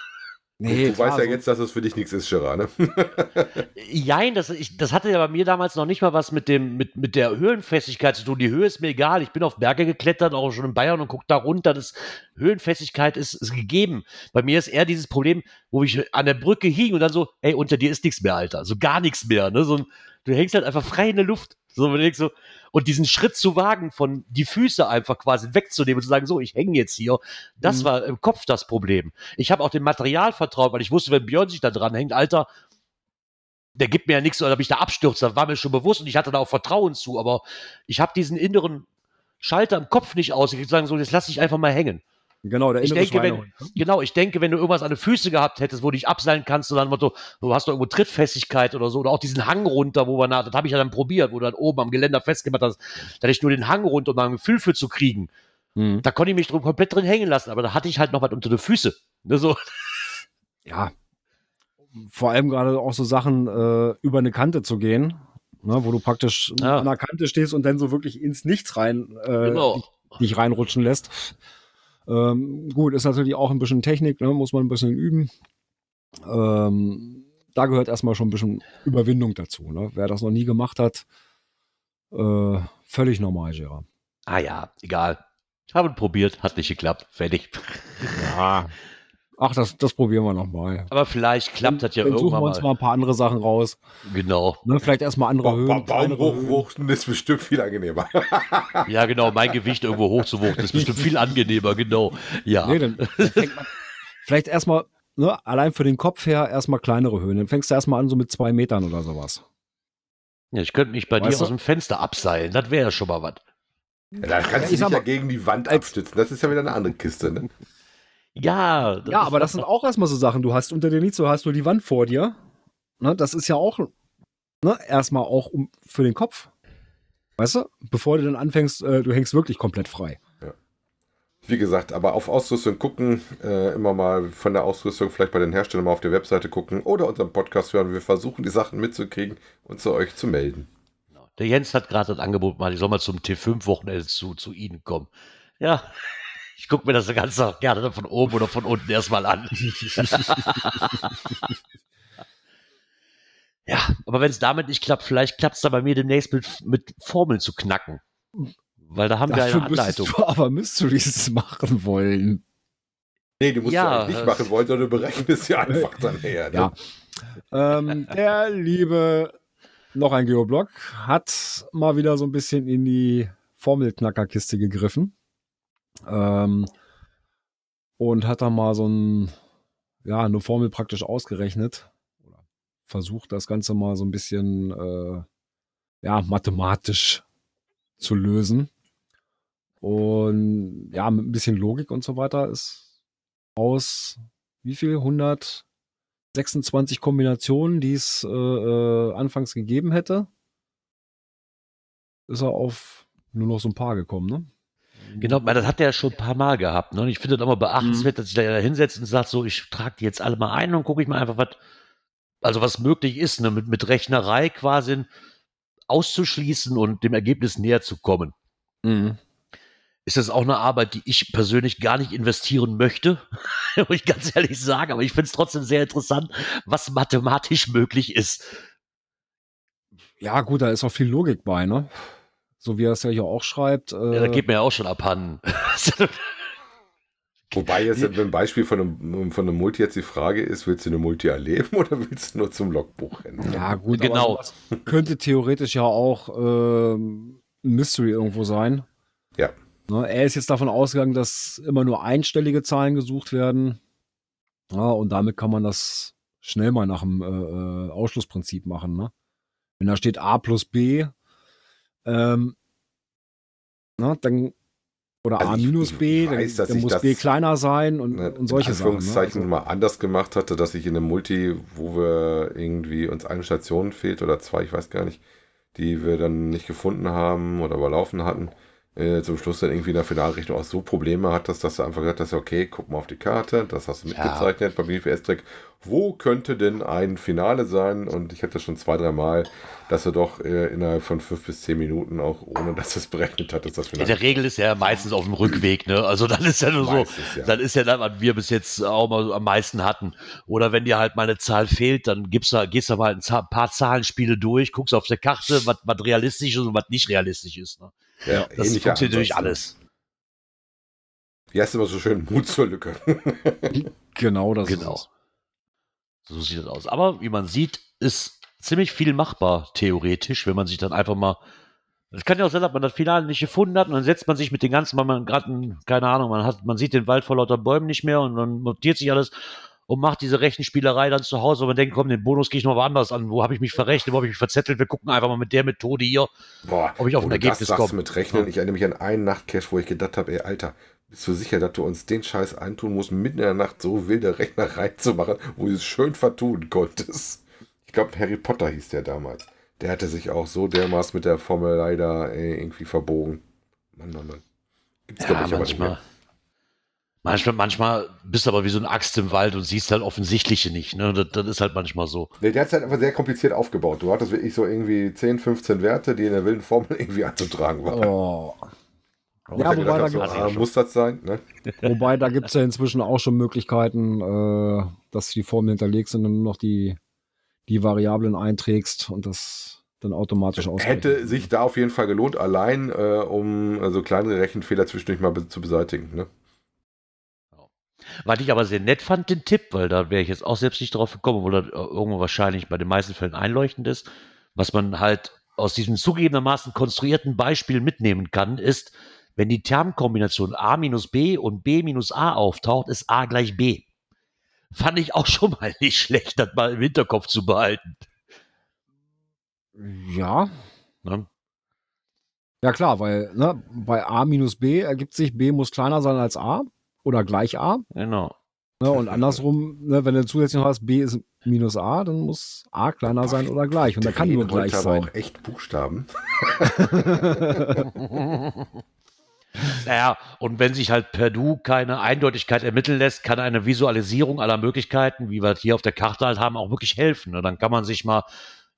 Speaker 3: Nee,
Speaker 4: du
Speaker 3: klar,
Speaker 4: weißt ja
Speaker 3: so-
Speaker 4: jetzt, dass es für dich nichts ist, Gerard, ne? (laughs)
Speaker 2: Jein, das, ich, das hatte ja bei mir damals noch nicht mal was mit, dem, mit, mit der Höhenfestigkeit zu tun. Die Höhe ist mir egal. Ich bin auf Berge geklettert, auch schon in Bayern und gucke da runter. Das Höhenfestigkeit ist, ist gegeben. Bei mir ist eher dieses Problem, wo ich an der Brücke hing und dann so, ey, unter dir ist nichts mehr, Alter. So gar nichts mehr. Ne? So, ein- du hängst halt einfach frei in der Luft. So, und, denkst so, und diesen Schritt zu wagen, von die Füße einfach quasi wegzunehmen und zu sagen, so, ich hänge jetzt hier, das
Speaker 3: Mhm.
Speaker 2: war im Kopf das Problem. Ich habe auch dem Material vertraut, weil ich wusste, wenn Björn sich da dran hängt, Alter, der gibt mir ja nichts, oder ob ich da abstürze, das war mir schon bewusst und ich hatte da auch Vertrauen zu, aber ich habe diesen inneren Schalter im Kopf nicht ausgekriegt, sagen so, jetzt lass dich einfach mal hängen.
Speaker 3: Genau, der
Speaker 2: Ich denke, wenn,
Speaker 3: ne?
Speaker 2: genau, ich denke, wenn du irgendwas an den Füßen gehabt hättest, wo du dich abseilen kannst, und dann Motto, du hast doch irgendwo Trittfestigkeit oder so, oder auch diesen Hang runter, wo wir nach, das habe ich ja dann probiert, wo du dann oben am Geländer festgemacht hast, da ich nur den Hang runter, um da ein Gefühl für zu kriegen.
Speaker 3: Mhm.
Speaker 2: Da konnte ich mich drum komplett drin hängen lassen, aber da hatte ich halt noch was unter den Füßen. Ne, so.
Speaker 3: Ja. Vor allem gerade auch so Sachen äh, über eine Kante zu gehen, ne, wo du praktisch
Speaker 2: Ja.
Speaker 3: an der Kante stehst und dann so wirklich ins Nichts rein äh,
Speaker 2: Genau.
Speaker 3: dich reinrutschen lässt. Ähm, gut, ist natürlich auch ein bisschen Technik, ne, muss man ein bisschen üben. Ähm, da gehört erstmal schon ein bisschen Überwindung dazu. Ne? Wer das noch nie gemacht hat, äh, völlig normal, Gerard.
Speaker 2: Ah ja, egal. Ich habe probiert, hat nicht geklappt. Fertig.
Speaker 3: Ja. (laughs) Ach, das, das probieren wir nochmal.
Speaker 2: Aber vielleicht klappt das ja
Speaker 3: Dann suchen
Speaker 2: irgendwann
Speaker 3: wir uns mal. ein paar andere Sachen raus.
Speaker 2: Genau.
Speaker 3: Ne, vielleicht erstmal andere
Speaker 4: Ba ba
Speaker 3: Höhen.
Speaker 4: Baum
Speaker 3: kleinere Höhen.
Speaker 4: hochwuchten ist bestimmt viel angenehmer. (laughs)
Speaker 2: Ja, genau. Mein Gewicht irgendwo hochzuwuchten ist bestimmt viel angenehmer. Genau. Ja.
Speaker 3: Nee, dann, dann vielleicht erstmal, ne, allein für den Kopf her, erstmal kleinere Höhen. Dann fängst du erstmal an, so mit zwei Metern oder sowas.
Speaker 2: ja ich könnte mich bei
Speaker 3: Weißt
Speaker 2: dir
Speaker 3: du?
Speaker 2: aus dem Fenster abseilen. Das wäre ja schon mal was.
Speaker 4: Ja, da kannst
Speaker 3: Ja,
Speaker 4: du
Speaker 3: ich
Speaker 4: dich ja
Speaker 3: mal,
Speaker 4: gegen die Wand abstützen. Das ist ja wieder eine andere Kiste. Ne?
Speaker 2: Ja. das
Speaker 3: Ja, aber das sind auch erstmal so Sachen. Du hast unter dir nichts, du hast nur die Wand vor dir. Ne, das ist ja auch ne, erstmal auch um, für den Kopf. Weißt du? Bevor du dann anfängst, äh, du hängst wirklich komplett frei.
Speaker 4: Wie gesagt, aber auf Ausrüstung gucken, äh, immer mal von der Ausrüstung vielleicht bei den Herstellern mal auf der Webseite gucken oder unseren Podcast hören. Wir versuchen die Sachen mitzukriegen und zu euch zu melden.
Speaker 2: Der Jens hat gerade das Angebot mal, ich soll mal zum T5-Wochenende zu, zu Ihnen kommen. Ja, ich gucke mir das ganz gerne von oben oder von unten erstmal an. (laughs) ja, aber wenn es damit nicht klappt, vielleicht klappt es da bei mir demnächst mit, mit Formeln zu knacken. Weil da haben wir
Speaker 3: Dafür
Speaker 2: eine
Speaker 3: müsstest
Speaker 2: Anleitung.
Speaker 3: du aber Mysteries (laughs) machen wollen.
Speaker 4: Nee, du musst ja,
Speaker 2: Ja,
Speaker 4: eigentlich nicht machen wollen, sondern du berechnest ja einfach dann her. Ne?
Speaker 3: Ja. ähm, der liebe, noch ein Geoblog, hat mal wieder so ein bisschen in die Formelknackerkiste gegriffen. Ähm, und hat da mal so ein, ja, eine Formel praktisch ausgerechnet. Oder versucht das Ganze mal so ein bisschen, äh, ja, mathematisch zu lösen. Und ja, mit ein bisschen Logik und so weiter ist aus wie viel? 126 Kombinationen, die es äh, äh, anfangs gegeben hätte, ist er auf nur noch so ein paar gekommen, ne?
Speaker 2: Genau, das hat er ja schon ein paar Mal gehabt. Ne? Und ich finde das immer beachtenswert,
Speaker 3: Mhm.
Speaker 2: dass sich da hinsetzt und sagt, so, ich trage die jetzt alle mal ein und gucke ich mal einfach, was, also was möglich ist, ne? mit, mit Rechnerei quasi auszuschließen und dem Ergebnis näher zu kommen.
Speaker 3: Mhm.
Speaker 2: Ist das auch eine Arbeit, die ich persönlich gar nicht investieren möchte, (laughs) muss ich ganz ehrlich sagen, aber ich finde es trotzdem sehr interessant, was mathematisch möglich ist.
Speaker 3: Ja, gut, da ist auch viel Logik bei, ne? So wie er es ja hier auch schreibt. Äh,
Speaker 2: Ja, da geht mir ja auch schon abhanden. (laughs)
Speaker 4: Wobei jetzt beim Beispiel von einem, von einem Multi jetzt die Frage ist, willst du eine Multi erleben (laughs) oder willst du nur zum Logbuch rennen?
Speaker 3: ja, gut,
Speaker 2: Genau.
Speaker 3: aber sowas könnte theoretisch ja auch ähm, ein Mystery irgendwo sein.
Speaker 4: Ja.
Speaker 3: Ne, er ist jetzt davon ausgegangen, dass immer nur einstellige Zahlen gesucht werden. Ja, und damit kann man das schnell mal nach dem äh, äh, Ausschlussprinzip machen. Ne? Wenn da steht A plus B, ähm, na, dann oder
Speaker 4: Also
Speaker 3: A minus B,
Speaker 4: weiß,
Speaker 3: dann, dann muss B kleiner sein und,
Speaker 4: ne,
Speaker 3: und solche
Speaker 4: in
Speaker 3: Sachen. Ne? Also,
Speaker 4: mal anders gemacht hatte, dass ich in einem Multi, wo wir irgendwie uns eine Station fehlt oder zwei, ich weiß gar nicht, die wir dann nicht gefunden haben oder überlaufen hatten, äh, zum Schluss dann irgendwie in der Finalrechnung auch so Probleme hattest, dass du einfach gesagt hast, okay, guck mal auf die Karte, das hast du
Speaker 2: Ja.
Speaker 4: mitgezeichnet beim BFS-Track. Wo könnte denn ein Finale sein? Und ich hatte schon zwei, drei Mal, dass du doch äh, innerhalb von fünf bis zehn Minuten auch, ohne dass du es berechnet hattest, das
Speaker 2: In
Speaker 4: Finale.
Speaker 2: der Regel ist ja meistens auf dem Rückweg, ne? Also dann ist ja nur so,
Speaker 4: Meistens, ja.
Speaker 2: dann ist ja das, was wir bis jetzt auch mal so am meisten hatten. Oder wenn dir halt mal eine Zahl fehlt, dann gibst du, gehst du mal ein paar Zahlenspiele durch, guckst auf der Karte, was, was realistisch ist und was nicht realistisch ist. Ne?
Speaker 4: Ja,
Speaker 2: Das funktioniert durch alles.
Speaker 4: Wie heißt immer so schön? (laughs) Mut zur Lücke. (laughs)
Speaker 3: genau das
Speaker 2: Genau.
Speaker 3: ist.
Speaker 2: So sieht es aus. Aber wie man sieht, ist ziemlich viel machbar, theoretisch, wenn man sich dann einfach mal. Es kann ja auch sein, dass man das Finale nicht gefunden hat und dann setzt man sich mit den ganzen, weil man gerade, keine Ahnung, man hat, man sieht den Wald vor lauter Bäumen nicht mehr und dann notiert sich alles und macht diese Rechenspielerei dann zu Hause und man denkt, komm, den Bonus gehe ich noch woanders an. Wo habe ich mich verrechnet? Wo habe ich mich verzettelt? Wir gucken einfach mal mit der Methode hier.
Speaker 4: Boah,
Speaker 2: Ob ich auf
Speaker 4: wo
Speaker 2: ein Ergebnis komme.
Speaker 4: mit Rechnen.
Speaker 2: Ja.
Speaker 4: Ich erinnere mich an einen Nachtcash, wo ich gedacht habe, ey, Alter, Bist du sicher, dass du uns den Scheiß eintun musst, mitten in der Nacht so wilde Rechner (laughs) reinzumachen, wo du es schön vertun konntest? Ich glaube, Harry Potter hieß der damals. Der hatte sich auch so dermaßen mit der Formel leider ey, irgendwie verbogen. Mann, Mann, Mann. Gibt's,
Speaker 2: Ja,
Speaker 4: ich, aber nicht
Speaker 2: manchmal.
Speaker 4: mehr.
Speaker 2: Manchmal, manchmal bist du aber wie so ein Axt im Wald und siehst halt offensichtliche nicht. Ne? Das, das ist halt manchmal so.
Speaker 4: Nee, der hat es halt einfach sehr kompliziert aufgebaut. Du hattest wirklich so irgendwie 10, 15 Werte, die in der wilden Formel (laughs) irgendwie anzutragen waren.
Speaker 3: Oh. Ja, wobei da
Speaker 4: so, ah, muss das sein? Ne? (laughs)
Speaker 3: Wobei, da gibt es ja inzwischen auch schon Möglichkeiten, äh, dass die Formeln hinterlegt sind und nur noch die, die Variablen einträgst und das dann automatisch ausrechnet.
Speaker 4: Hätte sich da auf jeden Fall gelohnt, allein äh, um so kleinere Rechenfehler zwischendurch mal be zu beseitigen. Ne?
Speaker 2: Was ich aber sehr nett fand, den Tipp, weil da wäre ich jetzt auch selbst nicht drauf gekommen, obwohl das irgendwo wahrscheinlich bei den meisten Fällen einleuchtend ist. Was man halt aus diesem zugegebenermaßen konstruierten Beispiel mitnehmen kann, ist, wenn die Termkombination a minus b und b minus a auftaucht, ist a gleich b. Fand ich auch schon mal nicht schlecht, das mal im Hinterkopf zu behalten.
Speaker 3: Ja,
Speaker 2: Ne?
Speaker 3: ja klar, weil ne, bei A minus B ergibt sich, B muss kleiner sein als A oder gleich A.
Speaker 2: Genau.
Speaker 3: Ne, und andersrum, ne, wenn du zusätzlich noch hast, B ist minus A, dann muss A kleiner sein oder gleich. Und da kann nur gleich
Speaker 4: aber
Speaker 3: sein.
Speaker 4: auch echt Buchstaben. (laughs)
Speaker 2: Naja, und wenn sich halt per Du keine Eindeutigkeit ermitteln lässt, kann eine Visualisierung aller Möglichkeiten, wie wir es hier auf der Karte halt haben, auch wirklich helfen. Ne? Dann kann man sich mal,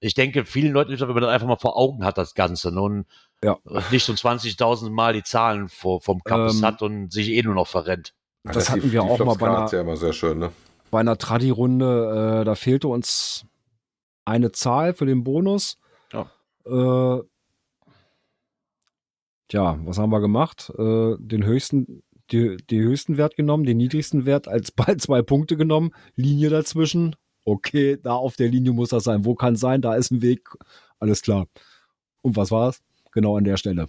Speaker 2: ich denke, vielen Leuten ist das, wenn man das einfach mal vor Augen hat, das Ganze. Ne? Und
Speaker 3: Ja.
Speaker 2: nicht so 20.000 Mal die Zahlen vor, vom Campus
Speaker 3: Ähm,
Speaker 2: hat und sich eh nur noch verrennt.
Speaker 4: Ja,
Speaker 3: Das
Speaker 4: die-
Speaker 3: hatten wir
Speaker 4: die
Speaker 3: auch mal bei einer-
Speaker 4: ja immer sehr schön, ne?
Speaker 3: Bei einer Tradi-Runde, äh, da fehlte uns eine Zahl für den Bonus.
Speaker 2: Ja.
Speaker 3: Äh, tja, was haben wir gemacht? Äh, den höchsten, die, die höchsten Wert genommen, den niedrigsten Wert als bei (laughs) zwei Punkte genommen, Linie dazwischen. Okay, da auf der Linie muss das sein. Wo kann es sein? Da ist ein Weg. Alles klar. Und was war es? Genau an der Stelle.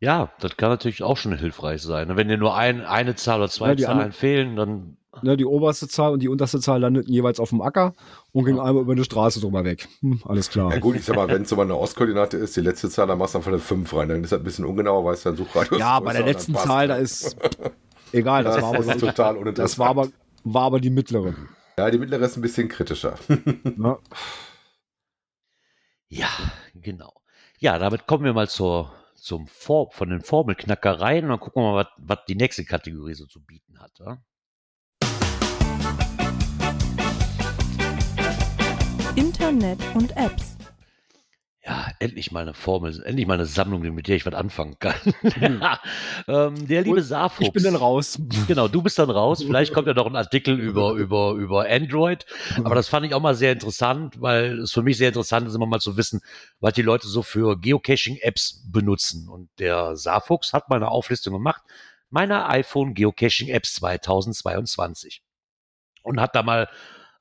Speaker 2: Ja, das kann natürlich auch schon hilfreich sein. ne? Wenn dir nur ein, eine Zahl oder zwei
Speaker 3: Ja, die
Speaker 2: Zahlen
Speaker 3: andere-
Speaker 2: fehlen, dann
Speaker 3: Ne, die oberste Zahl und die unterste Zahl landeten jeweils auf dem Acker und ging
Speaker 2: Ja.
Speaker 3: einmal über eine Straße drüber weg. Hm, alles klar.
Speaker 4: Ja gut, ich sag mal, wenn es so eine Ostkoordinate ist, die letzte Zahl, dann machst du einfach eine 5 rein. Dann ist das ein bisschen ungenauer, weißt du, dann Suchradius.
Speaker 3: Ja, bei der letzten Zahl, da
Speaker 4: das.
Speaker 3: ist egal, das,
Speaker 4: Das,
Speaker 3: war aber, ich,
Speaker 4: total
Speaker 3: das war aber, war aber die mittlere.
Speaker 4: Ja, die mittlere ist ein bisschen kritischer. (laughs)
Speaker 2: Ja, genau. Ja, damit kommen wir mal zur, zum Vor von den Formelknackereien und dann gucken wir mal, was, die nächste Kategorie so zu bieten hat. Ja?
Speaker 1: Internet und Apps.
Speaker 2: Ja, endlich mal eine Formel, endlich mal eine Sammlung, mit der ich was anfangen kann. (laughs) ähm, der liebe Saarfuchs.
Speaker 3: Ich bin dann raus. (laughs)
Speaker 2: Genau, du bist dann raus. Vielleicht kommt ja noch ein Artikel über, (laughs) über, über Android. Aber das fand ich auch mal sehr interessant, weil es für mich sehr interessant ist, immer mal zu wissen, was die Leute so für Geocaching-Apps benutzen. Und der Saarfuchs hat mal eine Auflistung gemacht meiner iPhone Geocaching-Apps 2022. Und hat da mal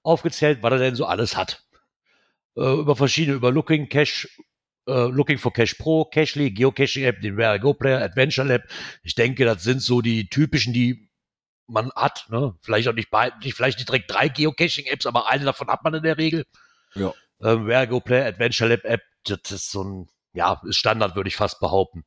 Speaker 2: aufgezählt, was er denn so alles hat. Äh, über verschiedene, über Looking Cache, äh, Looking for Cache Pro, Cachely, Geocaching App, den Where I Go Player, Adventure Lab. Ich denke, das sind so die typischen, die man hat. Ne? Vielleicht auch nicht, bei, nicht, vielleicht nicht direkt drei Geocaching-Apps, aber eine davon hat man in der Regel.
Speaker 3: Ja.
Speaker 2: Ähm, Where I Go Player, Adventure Lab App, das ist so ein, ja, ist Standard, würde ich fast behaupten.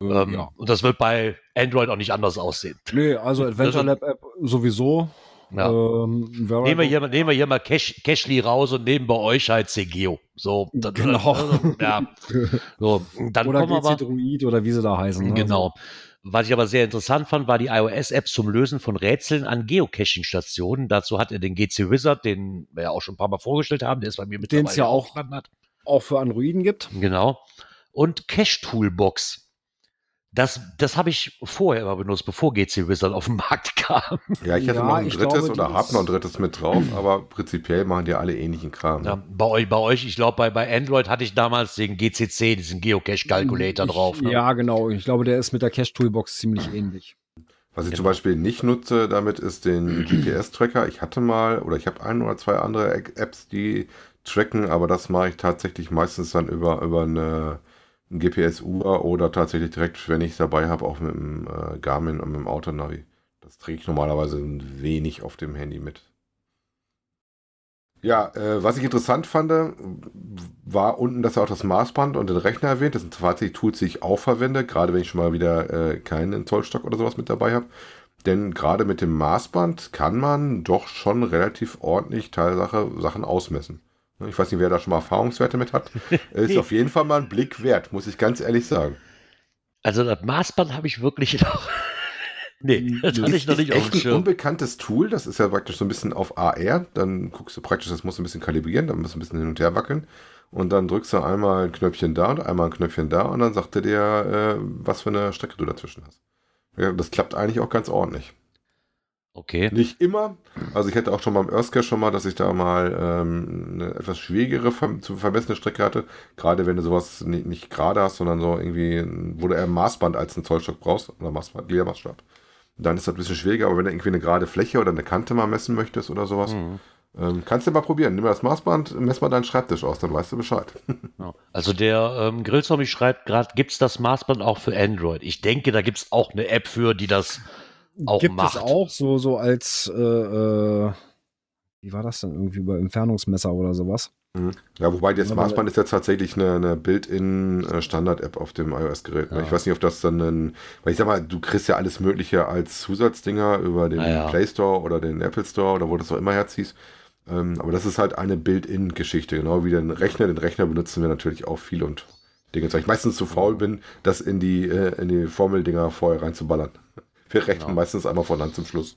Speaker 2: Ähm,
Speaker 3: ja.
Speaker 2: Und das wird bei Android auch nicht anders aussehen.
Speaker 3: Nee, also (laughs) Adventure Lab App sowieso.
Speaker 2: Ja.
Speaker 3: Ähm,
Speaker 2: Nehmen wir hier, mal- nehmen wir hier mal Cash, Cashly raus und nehmen bei euch halt CGeo. So, das,
Speaker 3: Genau.
Speaker 2: also, ja. So, dann
Speaker 3: oder
Speaker 2: kommen wir
Speaker 3: Druid oder wie sie da heißen. ne?
Speaker 2: Genau. Was ich aber sehr interessant fand, war die iOS-App zum Lösen von Rätseln an Geocaching-Stationen. Dazu hat er den GC Wizard, den wir ja auch schon ein paar Mal vorgestellt haben, der ist bei mir mittlerweile
Speaker 3: Den's ja auch-. Auch für Androiden gibt.
Speaker 2: Genau. Und Cache Toolbox. Das, das habe ich vorher immer benutzt, bevor GC Wizard auf den Markt (laughs) kam.
Speaker 4: Ja, ich hätte
Speaker 3: Ja,
Speaker 4: noch ein drittes
Speaker 3: glaube,
Speaker 4: oder habe noch ein drittes mit drauf, (clears throat) aber prinzipiell machen die alle ähnlichen Kram.
Speaker 2: Ja,
Speaker 4: Ne?
Speaker 2: bei euch, bei euch, ich glaube, bei, bei Android hatte ich damals den GCC, diesen Geocache-Calculator drauf. Ne?
Speaker 3: Ja, genau. Ich glaube, der ist mit der Cache Toolbox ziemlich ähnlich.
Speaker 4: Was ich
Speaker 2: Genau.
Speaker 4: zum Beispiel nicht nutze damit ist den (clears throat) GPS-Tracker. Ich hatte mal oder ich habe ein oder zwei andere Apps, die tracken, aber das mache ich tatsächlich meistens dann über, über eine, eine GPS-Uhr oder tatsächlich direkt, wenn ich es dabei habe, auch mit dem äh, Garmin und mit dem Autonavi. Das träge ich normalerweise ein wenig auf dem Handy mit. Ja, äh, was ich interessant fand, war unten, dass er auch das Maßband und den Rechner erwähnt. Das sind tatsächlich Tools, die ich auch verwende, gerade wenn ich schon mal wieder äh, keinen Zollstock oder sowas mit dabei habe. Denn gerade mit dem Maßband kann man doch schon relativ ordentlich Teilsache Sachen ausmessen. Ich weiß nicht, wer da schon mal Erfahrungswerte mit hat. Ist (laughs) auf jeden Fall mal ein Blick wert, muss ich ganz ehrlich sagen.
Speaker 2: Also das Maßband habe ich wirklich noch. (laughs) nee, das hatte ich noch nicht auf
Speaker 4: echt ein unbekanntes Tool. Das ist ja praktisch so ein bisschen auf AR. Dann guckst du praktisch, das muss ein bisschen kalibrieren, dann muss ein bisschen hin und her wackeln. Und dann drückst du einmal ein Knöpfchen da und einmal ein Knöpfchen da und dann sagt er dir, äh, was für eine Strecke du dazwischen hast. Ja, das klappt eigentlich auch ganz ordentlich.
Speaker 2: Okay.
Speaker 4: Nicht immer. Also ich hätte auch schon beim Earthcare schon mal, dass ich da mal ähm, eine etwas schwierigere zu verbessernde Strecke hatte. Gerade wenn du sowas nicht, nicht gerade hast, sondern so irgendwie, wo du eher ein Maßband als einen Zollstock brauchst oder Maßband, Gliedermaßstab. Dann ist das ein bisschen schwieriger, aber wenn du irgendwie eine gerade Fläche oder eine Kante mal messen möchtest oder sowas, mhm. ähm, kannst du mal probieren. Nimm mal das Maßband, mess mal deinen Schreibtisch aus, dann weißt du Bescheid. (laughs)
Speaker 2: Also der ähm, Grillzombie schreibt gerade, gibt es das Maßband auch für Android? Ich denke, da gibt es auch eine App für, die das auch
Speaker 3: Gibt
Speaker 2: macht.
Speaker 3: es auch so, so als, äh, äh, wie war das denn irgendwie über Entfernungsmesser oder sowas?
Speaker 4: Mhm. Ja, wobei das Maßband ist ja tatsächlich eine, eine Build-in-Standard-App auf dem iOS-Gerät. Ne? Ja. Ich weiß nicht, ob das dann ein, weil ich sag mal, du kriegst ja alles Mögliche als Zusatzdinger über den ja. Play Store oder den Apple Store oder wo du das auch immer herziehst. Ähm, aber das ist halt eine Build-in-Geschichte, genau wie den Rechner. Den Rechner benutzen wir natürlich auch viel und Dinge. Weil ich meistens zu faul bin, das in die, äh, in die Formeldinger vorher reinzuballern. Wir rechnen genau. meistens einmal von Hand zum Schluss.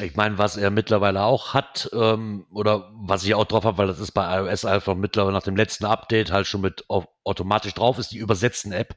Speaker 2: Ich meine, was er mittlerweile auch hat, ähm, oder was ich auch drauf habe, weil das ist bei iOS einfach mittlerweile nach dem letzten Update halt schon mit automatisch drauf, ist die Übersetzen-App,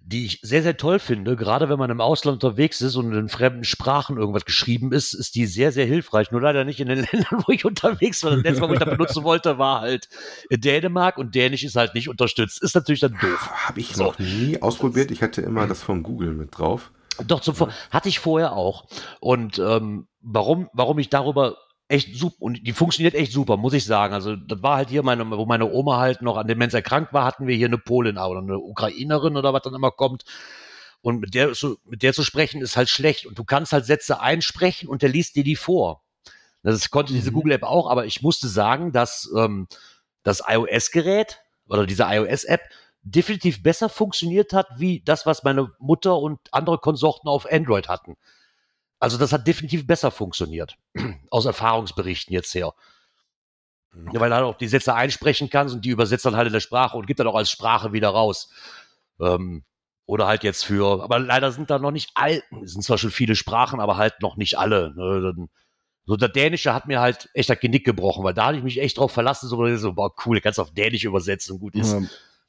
Speaker 2: die ich sehr, sehr toll finde. Gerade wenn man im Ausland unterwegs ist und in fremden Sprachen irgendwas geschrieben ist, ist die sehr, sehr hilfreich. Nur leider nicht in den (laughs) Ländern, wo ich unterwegs war. Das letzte Mal, wo ich da benutzen wollte, war halt Dänemark und Dänisch ist halt nicht unterstützt. Ist natürlich dann doof.
Speaker 4: Habe ich so. noch nie ausprobiert. Ich hatte immer das von Google mit drauf.
Speaker 2: Doch, ja. hatte ich vorher auch. Und ähm, warum, warum ich darüber echt super, und die funktioniert echt super, muss ich sagen. Also, das war halt hier meine, wo meine Oma halt noch an Demenz erkrankt war, hatten wir hier eine Polin oder eine Ukrainerin oder was dann immer kommt. Und mit der, so, mit der zu sprechen ist halt schlecht. Und du kannst halt Sätze einsprechen und der liest dir die vor. Das konnte diese mhm. Google App auch, aber ich musste sagen, dass ähm, das iOS-Gerät oder diese iOS-App definitiv besser funktioniert hat, wie das, was meine Mutter und andere Konsorten auf Android hatten. Also das hat definitiv besser funktioniert. (clears throat) Aus Erfahrungsberichten jetzt her. Ja, weil du halt auch die Sätze einsprechen kannst und die übersetzt dann halt in der Sprache und gibt dann auch als Sprache wieder raus. Ähm, oder halt jetzt für, aber leider sind da noch nicht all, sind zwar schon viele Sprachen, aber halt noch nicht alle. Ne? So der Dänische hat mir halt echt das Genick gebrochen, weil da hatte ich mich echt drauf verlassen, so, so boah, cool, kannst auf Dänisch übersetzen und gut ist. Ja.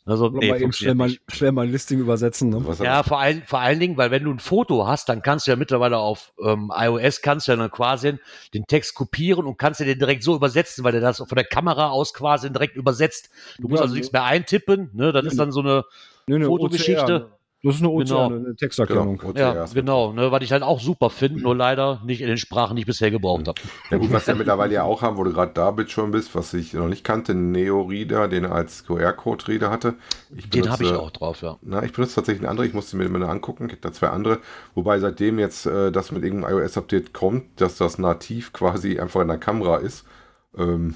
Speaker 3: Also, nee, mal schnell, mal, schnell mal ein Listing übersetzen. Ne?
Speaker 2: Ja, vor, ein, vor allen Dingen, weil wenn du ein Foto hast, dann kannst du ja mittlerweile auf ähm, iOS kannst du ja dann quasi den Text kopieren und kannst du den direkt so übersetzen, weil der das von der Kamera aus quasi direkt übersetzt. Du musst ja, also nichts mehr eintippen, ne? Das ist dann so eine nee, nee, Fotogeschichte.
Speaker 3: Das ist eine OCR, genau. eine Texterkennung. Genau,
Speaker 2: ja, genau, ne, was ich halt auch super finde, nur leider nicht in den Sprachen, die ich bisher gebraucht habe.
Speaker 4: Ja gut, was wir mittlerweile ja auch haben, wo du gerade da bist schon bist, was ich noch nicht kannte, Neo-Reader, den er als QR-Code-Reader hatte.
Speaker 2: Ich den habe ich auch drauf, ja.
Speaker 4: Na, ich benutze tatsächlich einen anderen, ich musste mir mal angucken, gibt da zwei andere, wobei seitdem jetzt äh, das mit irgendeinem iOS-Update kommt, dass das nativ quasi einfach in der Kamera ist, ähm,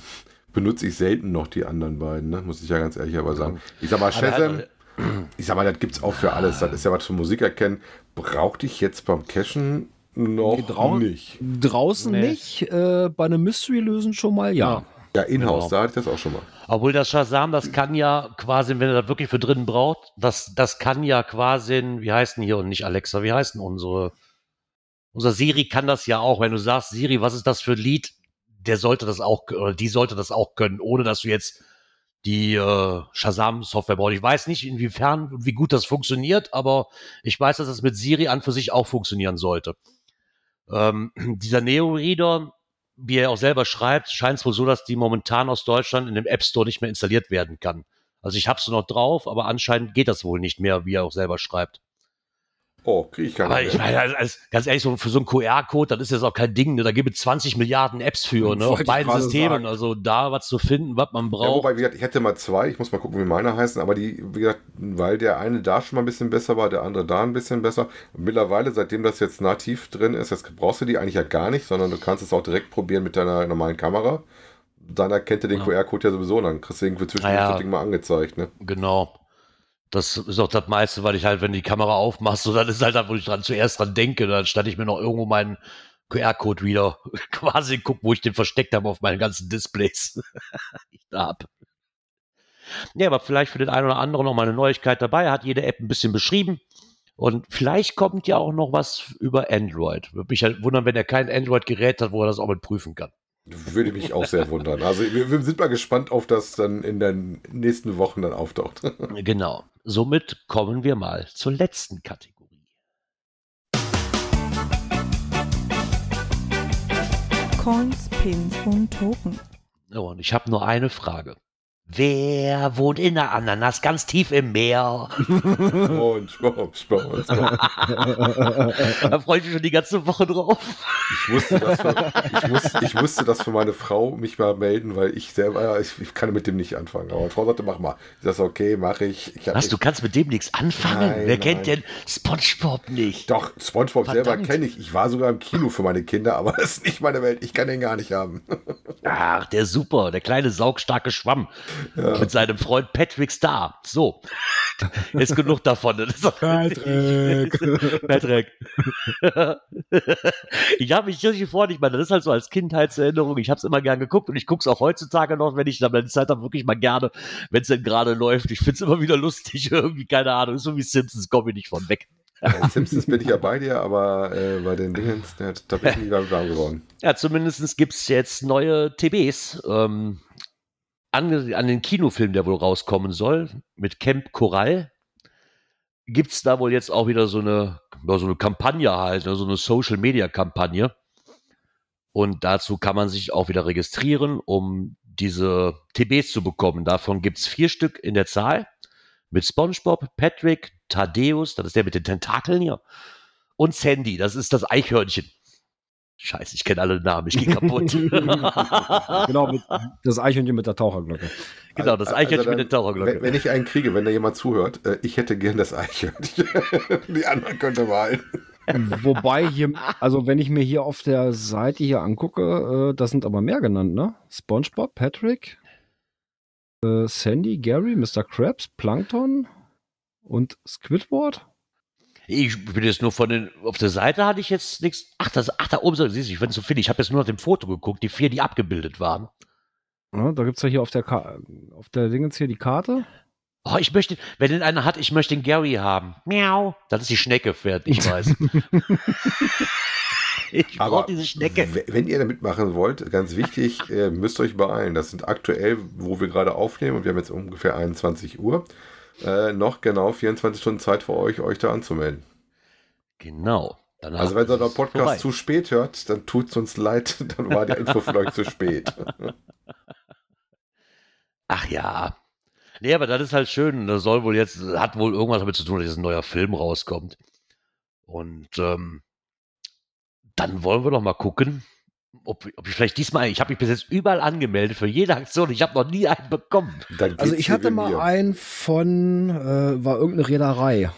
Speaker 4: benutze ich selten noch die anderen beiden, ne? muss ich ja ganz ehrlich aber sagen. Ich sag mal, Shazam ich sag mal, das gibt es auch für alles. Das ist ja was für Musik erkennen. Brauchte ich jetzt beim Cashen noch nee, drau nicht.
Speaker 3: Draußen nee. nicht. Äh, bei einem Mystery-Lösen schon mal, ja.
Speaker 4: Ja, in-house, genau. da hatte ich das auch schon mal.
Speaker 2: Obwohl das Shazam, das kann ja quasi, wenn er das wirklich für drinnen braucht, das, das kann ja quasi, wie heißt denn hier und nicht Alexa, wie heißt denn unsere, unser Siri kann das ja auch. Wenn du sagst, Siri, was ist das für ein Lied, der sollte das auch, oder die sollte das auch können, ohne dass du jetzt die äh, Shazam-Software baut. Ich weiß nicht, inwiefern und wie gut das funktioniert, aber ich weiß, dass das mit Siri an für sich auch funktionieren sollte. Ähm, (clears throat) dieser Neo-Reader, wie er auch selber schreibt, scheint es wohl so, dass die momentan aus Deutschland in dem App Store nicht mehr installiert werden kann. Also ich habe es noch drauf, aber anscheinend geht das wohl nicht mehr, wie er auch selber schreibt.
Speaker 4: Oh, kriege ich
Speaker 2: gar nicht. Aber ich meine, also, ganz ehrlich, so für so einen QR-Code, das ist jetzt auch kein Ding. Ne? Da gibt es 20 Milliarden Apps für, ne? Auf beiden Systemen. Sagen. Also da was zu finden, was man braucht. Ja,
Speaker 4: wobei, wie gesagt, ich hätte mal zwei, ich muss mal gucken, wie meine heißen, aber die, wie gesagt, weil der eine da schon mal ein bisschen besser war, der andere da ein bisschen besser. Mittlerweile, seitdem das jetzt nativ drin ist, jetzt brauchst du die eigentlich ja gar nicht, sondern du kannst es auch direkt probieren mit deiner normalen Kamera. Deiner kennt ja den
Speaker 2: Ja.
Speaker 4: QR-Code ja sowieso, dann kriegst du irgendwie zwischendurch
Speaker 2: Naja.
Speaker 4: das Ding mal angezeigt, ne?
Speaker 2: Genau. Das ist auch das meiste, weil ich halt, wenn die Kamera aufmachst, so, dann ist halt wo ich dran zuerst dran denke, dann stand ich mir noch irgendwo meinen QR-Code wieder (laughs) quasi guck, wo ich den versteckt habe auf meinen ganzen Displays. (laughs) ich da hab. Ja, aber vielleicht für den einen oder anderen noch mal eine Neuigkeit dabei. Hat jede App ein bisschen beschrieben. Und vielleicht kommt ja auch noch was über Android. Würde mich halt wundern, wenn er kein Android-Gerät hat, wo er das auch mit prüfen kann.
Speaker 4: Würde mich auch sehr wundern. Also wir, wir sind mal gespannt, auf das dann in den nächsten Wochen dann auftaucht. (laughs)
Speaker 2: Genau. Somit kommen wir mal zur letzten Kategorie.
Speaker 1: Coins, Pins und Token.
Speaker 2: Und ich habe nur eine Frage. Wer wohnt in der Ananas ganz tief im Meer?
Speaker 4: Sport, Sport.
Speaker 2: da freue ich mich schon die ganze Woche drauf.
Speaker 4: Ich wusste, das für, ich, wusste, ich wusste das für meine Frau mich mal melden, weil ich selber, ich, ich kann mit dem nicht anfangen. Aber meine Frau sagte, mach mal. Ich sag, okay, mache ich. ich
Speaker 2: Was,
Speaker 4: nicht-
Speaker 2: du kannst mit dem nichts anfangen?
Speaker 4: Nein,
Speaker 2: Wer
Speaker 4: nein.
Speaker 2: kennt denn SpongeBob nicht?
Speaker 4: Doch, Spongebob selber
Speaker 2: Verdammt.
Speaker 4: kenne ich. Ich war sogar im Kino für meine Kinder, aber (laughs) das ist nicht meine Welt. Ich kann den gar nicht haben.
Speaker 2: Ach, der super, der kleine saugstarke Schwamm mit seinem Freund Patrick Star. So, ist genug davon.
Speaker 3: Patrick. (laughs)
Speaker 2: Patrick. ich habe mich richtig gefreut. Ich meine, das ist halt so als Kindheitserinnerung. Ich habe es immer gern geguckt und ich gucke es auch heutzutage noch, wenn ich dann Zeit habe, wirklich mal gerne, wenn es denn gerade läuft. Ich finde es immer wieder lustig. Irgendwie, keine Ahnung. So wie Simpsons, komme ich nicht von weg.
Speaker 4: Bei Simpsons bin ich ja bei dir, aber äh, bei den Dingens, da, da bin ich nie warm geworden.
Speaker 2: Ja, zumindest gibt es jetzt neue TBs. Ähm, an, an den Kinofilm, der wohl rauskommen soll, mit Camp Coral, gibt es da wohl jetzt auch wieder so eine, so eine Kampagne halt, ne, so eine Social-Media-Kampagne. Und dazu kann man sich auch wieder registrieren, um diese TBs zu bekommen. Davon gibt es vier Stück in der Zahl. Mit SpongeBob, Patrick, Thaddeus, das ist der mit den Tentakeln hier, und Sandy, das ist das Eichhörnchen. Scheiße, ich kenne alle Namen, ich gehe kaputt. (laughs)
Speaker 3: genau, mit, das Eichhörnchen mit der Taucherglocke.
Speaker 2: genau, das
Speaker 4: Also
Speaker 2: Eichhörnchen
Speaker 4: dann,
Speaker 2: mit der Taucherglocke.
Speaker 4: Wenn, wenn ich einen kriege, wenn da jemand zuhört, äh, ich hätte gern das Eichhörnchen. (laughs) Die anderen könnte behalten.
Speaker 3: Wobei hier, also wenn ich mir hier auf der Seite hier angucke, äh, da sind aber mehr genannt, ne? SpongeBob, Patrick, äh, Sandy, Gary, Mr. Krabs, Plankton und Squidward.
Speaker 2: Ich bin jetzt nur von den, auf der Seite hatte ich jetzt nichts. Ach, das, ach, da oben, siehst du, ich finde so viel. Ich habe jetzt nur nach dem Foto geguckt, die vier, die abgebildet waren.
Speaker 3: Ja, da gibt es ja hier auf der, Ka auf der Dingens hier die Karte.
Speaker 2: Oh, ich möchte, wenn den einer hat, ich möchte den Gary haben. Miau. Das ist die Schnecke, fährt, ich weiß. (laughs) (laughs) ich brauche diese Schnecke.
Speaker 4: wenn ihr da mitmachen wollt, ganz wichtig, äh, müsst euch beeilen. Das sind aktuell, wo wir gerade aufnehmen, und wir haben jetzt ungefähr 21 Uhr, äh, noch genau 24 Stunden Zeit für euch, euch da anzumelden.
Speaker 2: Genau. Danach
Speaker 4: Also wenn ihr den Podcast
Speaker 2: vorbei.
Speaker 4: zu spät hört, dann tut es uns leid, (laughs) dann war die Info für euch zu spät. (laughs)
Speaker 2: Ach ja. Nee, aber das ist halt schön. Das soll wohl jetzt, hat wohl irgendwas damit zu tun, dass jetzt ein neuer Film rauskommt. Und ähm, dann wollen wir doch mal gucken, ob, ob ich vielleicht diesmal, ich habe mich bis jetzt überall angemeldet für jede Aktion. Ich habe noch nie einen bekommen.
Speaker 4: Dann
Speaker 3: Also ich hatte mal
Speaker 4: mir.
Speaker 3: einen von, äh, war irgendeine Reederei.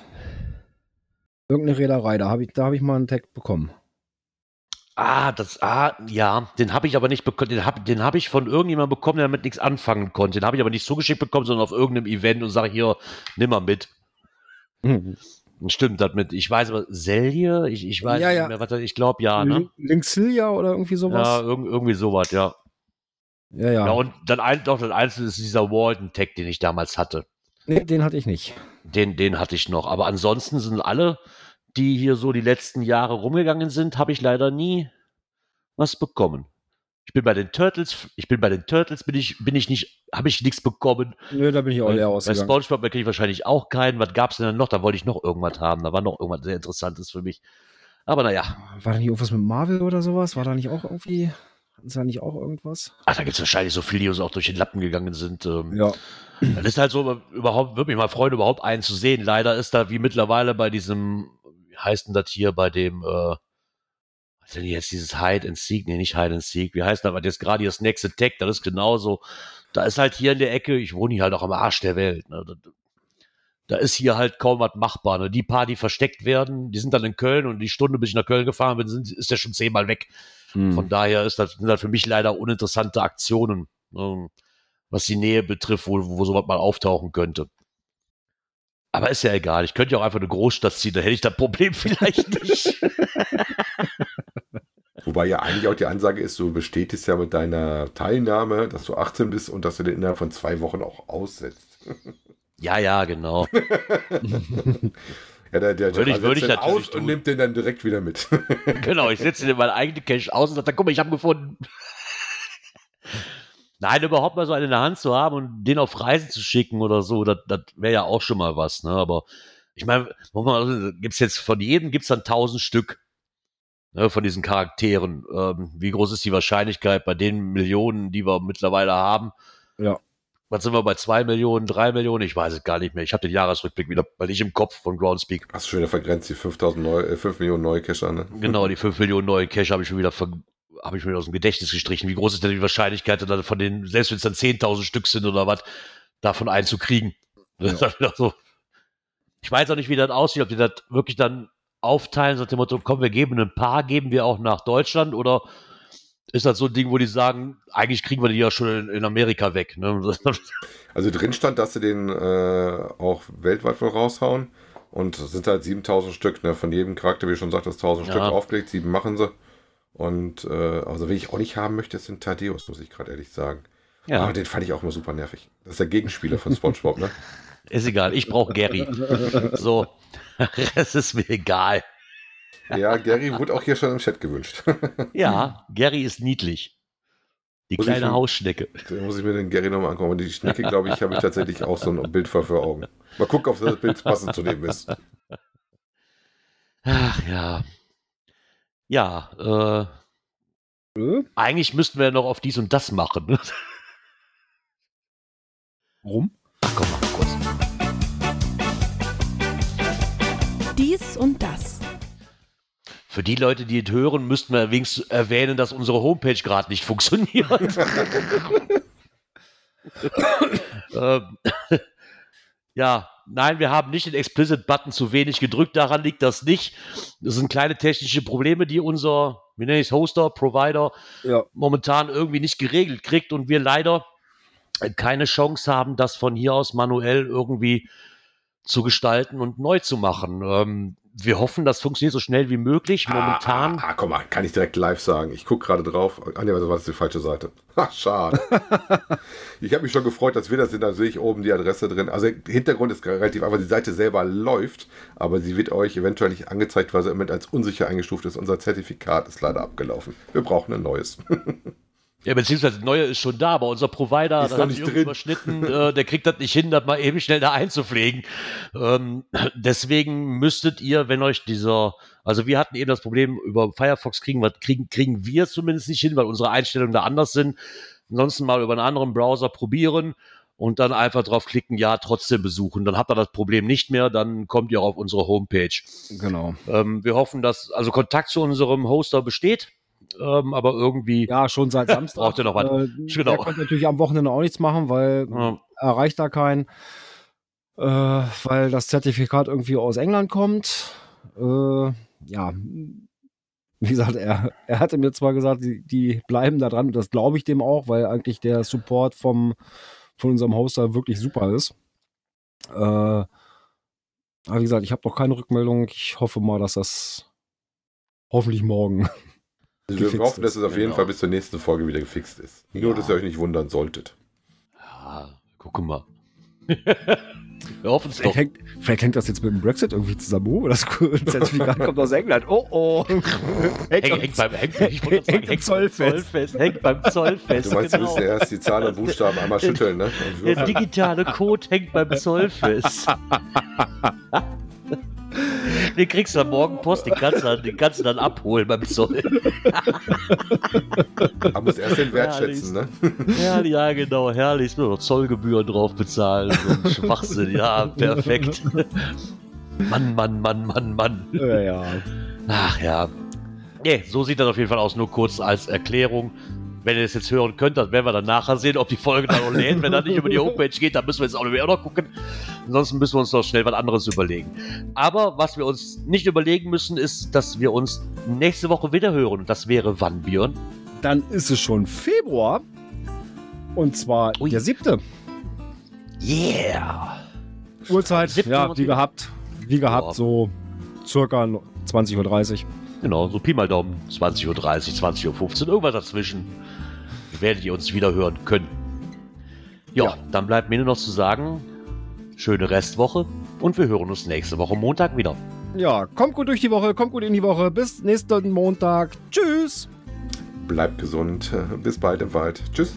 Speaker 3: Irgendeine Reederei, da habe ich, da hab ich mal einen Tag bekommen.
Speaker 2: Ah, das, ah, ja, den habe ich aber nicht bekommen. Den habe den hab ich von irgendjemandem bekommen, der damit nichts anfangen konnte. Den habe ich aber nicht zugeschickt bekommen, sondern auf irgendeinem Event und sage hier, nimm mal mit.
Speaker 3: Hm. (laughs)
Speaker 2: Stimmt, das mit, ich weiß aber, Selje, ich, ich weiß
Speaker 3: Ja,
Speaker 2: nicht
Speaker 3: ja.
Speaker 2: mehr, was das, ich glaube ja, ne?
Speaker 3: Link- Linksilia oder irgendwie
Speaker 2: Ja,
Speaker 3: sowas?
Speaker 2: irg irgendwie sowas, ja.
Speaker 3: Ja, ja.
Speaker 2: Ja, und dann ein, doch, das Einzige ist dieser Walton-Tag, den ich damals hatte.
Speaker 3: nee, den hatte ich nicht.
Speaker 2: Den, den hatte ich noch. Aber ansonsten sind alle, die hier so die letzten Jahre rumgegangen sind, habe ich leider nie was bekommen. Ich bin bei den Turtles, ich bin bei den Turtles, bin ich, bin ich nicht, habe ich nichts bekommen.
Speaker 3: Nö, da bin ich auch
Speaker 2: Bei,
Speaker 3: leer
Speaker 2: bei
Speaker 3: ausgegangen.
Speaker 2: Spongebob kriege ich wahrscheinlich auch keinen. Was gab es denn dann noch? Da wollte ich noch irgendwas haben. Da war noch irgendwas sehr Interessantes für mich. Aber naja,
Speaker 3: War da nicht irgendwas mit Marvel oder sowas? War da nicht auch irgendwie, hatten sie da nicht auch irgendwas?
Speaker 2: ach, da gibt es wahrscheinlich so viele, die uns auch durch den Lappen gegangen sind. Ähm,
Speaker 3: Ja.
Speaker 2: Das ist halt so, überhaupt, würde mich mal freuen, überhaupt einen zu sehen. Leider ist da wie mittlerweile bei diesem, wie heißt denn das hier, bei dem, äh, denn jetzt dieses Hide and Seek? Nee, nicht Hide and Seek. Wie heißt das? Was jetzt gerade das nächste Tag, das ist genauso. Da ist halt hier in der Ecke, ich wohne hier halt auch am Arsch der Welt. Ne? Da, ist hier halt kaum was machbar. Ne? Die paar, die versteckt werden, die sind dann in Köln und die Stunde, bis ich nach Köln gefahren bin, sind, ist der schon zehnmal weg.
Speaker 3: Hm.
Speaker 2: Von daher ist das, sind das für mich leider uninteressante Aktionen. ähm, was die Nähe betrifft, wo, wo sowas mal auftauchen könnte. Aber ist ja egal. Ich könnte ja auch einfach eine Großstadt ziehen, da hätte ich das Problem (laughs) vielleicht nicht.
Speaker 4: Wobei ja eigentlich auch die Ansage ist, du bestätigst ja mit deiner Teilnahme, dass du 18 bist und dass du den innerhalb von zwei Wochen auch aussetzt.
Speaker 2: ja, ja, genau. (laughs) (laughs)
Speaker 4: ja, der, der
Speaker 2: würde ich, würde ich natürlich
Speaker 4: aus
Speaker 2: tun.
Speaker 4: und nimmt den dann direkt wieder mit.
Speaker 2: genau, ich setze dir meine eigene Cache aus und sage, guck mal, ich habe gefunden. Nein, überhaupt mal so einen in der Hand zu haben und den auf Reisen zu schicken oder so, das, das wäre ja auch schon mal was, ne? Aber ich meine, gibt es jetzt von jedem gibt es dann tausend Stück ne, von diesen Charakteren. Ähm, wie groß ist die Wahrscheinlichkeit bei den Millionen, die wir mittlerweile haben?
Speaker 3: Ja.
Speaker 2: Was sind wir bei zwei Millionen, drei Millionen? Ich weiß es gar nicht mehr. Ich habe den Jahresrückblick wieder, weil ich im Kopf von Groundspeak.
Speaker 4: Hast du schon wieder vergrenzt, die 5000 neu, äh, 5 Millionen neue Cacher, ne?
Speaker 2: Genau, die 5 Millionen neue Cache habe ich schon wieder ver habe ich mir aus dem Gedächtnis gestrichen. Wie groß ist denn die Wahrscheinlichkeit, dann von den, selbst wenn es dann 10.000 Stück sind oder was, davon einzukriegen? Das wieder so. Ich weiß auch nicht, wie das aussieht, ob die das wirklich dann aufteilen, nach dem Motto, komm, wir geben ein paar, geben wir auch nach Deutschland oder ist das so ein Ding, wo die sagen, eigentlich kriegen wir die ja schon in, Amerika weg. Ne? (laughs)
Speaker 4: Also drin stand, dass sie den äh, auch weltweit wohl raushauen und es sind halt 7000 Stück, ne? von jedem Charakter, wie schon sagte, ist 1000
Speaker 2: Ja.
Speaker 4: Stück aufgelegt, sieben machen sie. Und äh, also, wen ich auch nicht haben möchte, sind Thaddeus, muss ich gerade ehrlich sagen.
Speaker 2: ja,
Speaker 4: Aber den fand ich auch immer super nervig. Das ist der Gegenspieler von SpongeBob, ne? (laughs)
Speaker 2: ist egal, ich brauche Gary. (laughs) So, (laughs) es ist mir egal.
Speaker 4: Ja, Gary wurde auch hier schon im Chat gewünscht.
Speaker 2: Ja, Gary ist niedlich. Die
Speaker 4: Muss
Speaker 2: kleine
Speaker 4: schon-
Speaker 2: Hausschnecke.
Speaker 4: Da muss ich mir den Gary nochmal angucken. Und die Schnecke, glaube ich, habe ich tatsächlich auch so ein Bild vor vor Augen. Mal gucken, ob das Bild passend zu dem ist.
Speaker 2: Ach ja. Ja, äh,
Speaker 3: Äh?
Speaker 2: eigentlich müssten wir noch auf dies und das machen. ne?
Speaker 3: Warum?
Speaker 2: Ach komm mal kurz.
Speaker 1: Dies und das.
Speaker 2: Für die Leute, die es hören, müssten wir wenigstens erwähnen, dass unsere Homepage gerade nicht funktioniert. (laughs) ähm, (laughs) ja, nein, wir haben nicht den Explicit-Button zu wenig gedrückt. Daran liegt das nicht. Das sind kleine technische Probleme, die unser, wie nenne ich es, Hoster, Provider
Speaker 3: Ja.
Speaker 2: momentan irgendwie nicht geregelt kriegt und wir leider keine Chance haben, das von hier aus manuell irgendwie zu gestalten und neu zu machen. Ähm, wir hoffen, das funktioniert so schnell wie möglich. Momentan.
Speaker 4: Ah, ah, komm mal, kann ich direkt live sagen. Ich gucke gerade drauf. Ah, nee, das war das die falsche Seite. (laughs) Ha, schade. (laughs) ich habe mich schon gefreut, dass wir das sind. Da sehe ich oben die Adresse drin. Also, der Hintergrund ist relativ einfach. Die Seite selber läuft, aber sie wird euch eventuell nicht angezeigt, weil sie im Moment als unsicher eingestuft ist. Unser Zertifikat ist leider abgelaufen. Wir brauchen ein neues. (laughs)
Speaker 2: Ja, beziehungsweise neue ist schon da, aber unser Provider,
Speaker 4: Ist
Speaker 2: das hat
Speaker 4: nicht
Speaker 2: sich irgendwie
Speaker 4: drin.
Speaker 2: überschnitten, äh, der kriegt das nicht hin, das mal eben schnell da einzupflegen. Ähm, deswegen müsstet ihr, wenn euch dieser, also wir hatten eben das Problem, über Firefox kriegen wir, kriegen, kriegen wir es zumindest nicht hin, weil unsere Einstellungen da anders sind. Ansonsten mal über einen anderen Browser probieren und dann einfach drauf klicken, ja, trotzdem besuchen. Dann habt ihr das Problem nicht mehr, dann kommt ihr auf unsere Homepage.
Speaker 3: Genau.
Speaker 2: Ähm, wir hoffen, dass, also Kontakt zu unserem Hoster besteht, ähm, aber irgendwie
Speaker 3: Ja, schon seit (laughs) Samstag.
Speaker 2: Braucht ihr noch was?
Speaker 3: Äh,
Speaker 2: Genau.
Speaker 3: Der konnte natürlich am Wochenende auch nichts machen, weil
Speaker 2: Ja.
Speaker 3: erreicht da keinen, äh, weil das Zertifikat irgendwie aus England kommt. Äh, ja, wie gesagt, er, er hatte mir zwar gesagt, die, die bleiben da dran, das glaube ich dem auch, weil eigentlich der Support vom, von unserem Hoster wirklich super ist. Äh, aber wie gesagt, ich habe noch keine Rückmeldung. Ich hoffe mal, dass das hoffentlich morgen. (laughs)
Speaker 4: Also wir hoffen, dass es auf jeden
Speaker 2: genau.
Speaker 4: Fall bis zur nächsten Folge wieder gefixt ist. Nur,
Speaker 2: Ja.
Speaker 4: dass ihr euch nicht wundern solltet.
Speaker 2: Ja, guck mal. (laughs) Wir hoffen es doch.
Speaker 3: Vielleicht hängt, vielleicht hängt das jetzt mit dem Brexit irgendwie zusammen. Oh, das (laughs) Zertifikat kommt aus England. Oh, oh. (laughs)
Speaker 2: Hängt, hängt beim, hängt, ich sagen,
Speaker 3: Hängt am Zollfest.
Speaker 2: Zollfest. Hängt beim Zollfest.
Speaker 4: Du meinst, du
Speaker 2: genau.
Speaker 4: müsst ja erst die Zahlen und Buchstaben einmal schütteln, ne?
Speaker 2: Der digitale Code hängt beim Zollfest. Den kriegst du am Morgen Post, den kannst du, dann- den kannst du dann abholen beim Zoll.
Speaker 4: Man muss erst den Wert
Speaker 2: Herrlich.
Speaker 4: schätzen, ne?
Speaker 2: Ja, ja, genau, herrlich. Ich muss noch Zollgebühren drauf bezahlen. So ein (laughs) Schwachsinn, ja, perfekt. Mann, Mann, Mann, Mann, Mann.
Speaker 3: Ja, ja.
Speaker 2: Ach ja. Nee, so sieht das auf jeden Fall aus, nur kurz als Erklärung. Wenn ihr das jetzt hören könnt, dann werden wir dann nachher sehen, ob die Folge dann noch lädt. Wenn das nicht über die Homepage geht, dann müssen wir jetzt auch noch gucken. Ansonsten müssen wir uns noch schnell was anderes überlegen. Aber was wir uns nicht überlegen müssen, ist, dass wir uns nächste Woche wieder hören. Und das wäre wann, Björn?
Speaker 3: Dann ist es schon Februar. Und zwar
Speaker 2: Ui.
Speaker 3: der siebte.
Speaker 2: Yeah!
Speaker 3: Uhrzeit,
Speaker 2: Siebte
Speaker 3: ja, wie gehabt. Wie gehabt,
Speaker 2: Ja.
Speaker 3: so circa 20.30 Uhr.
Speaker 2: Genau, so Pi mal Daumen, 20.30 Uhr, 20.15 Uhr, irgendwas dazwischen. Werdet ihr uns wieder hören können. Ja,
Speaker 3: Ja.
Speaker 2: dann bleibt mir nur noch zu sagen, schöne Restwoche und wir hören uns nächste Woche Montag wieder.
Speaker 3: Ja, kommt gut durch die Woche, kommt gut in die Woche. Bis nächsten Montag. Tschüss.
Speaker 4: Bleibt gesund. Bis bald im Wald. Tschüss.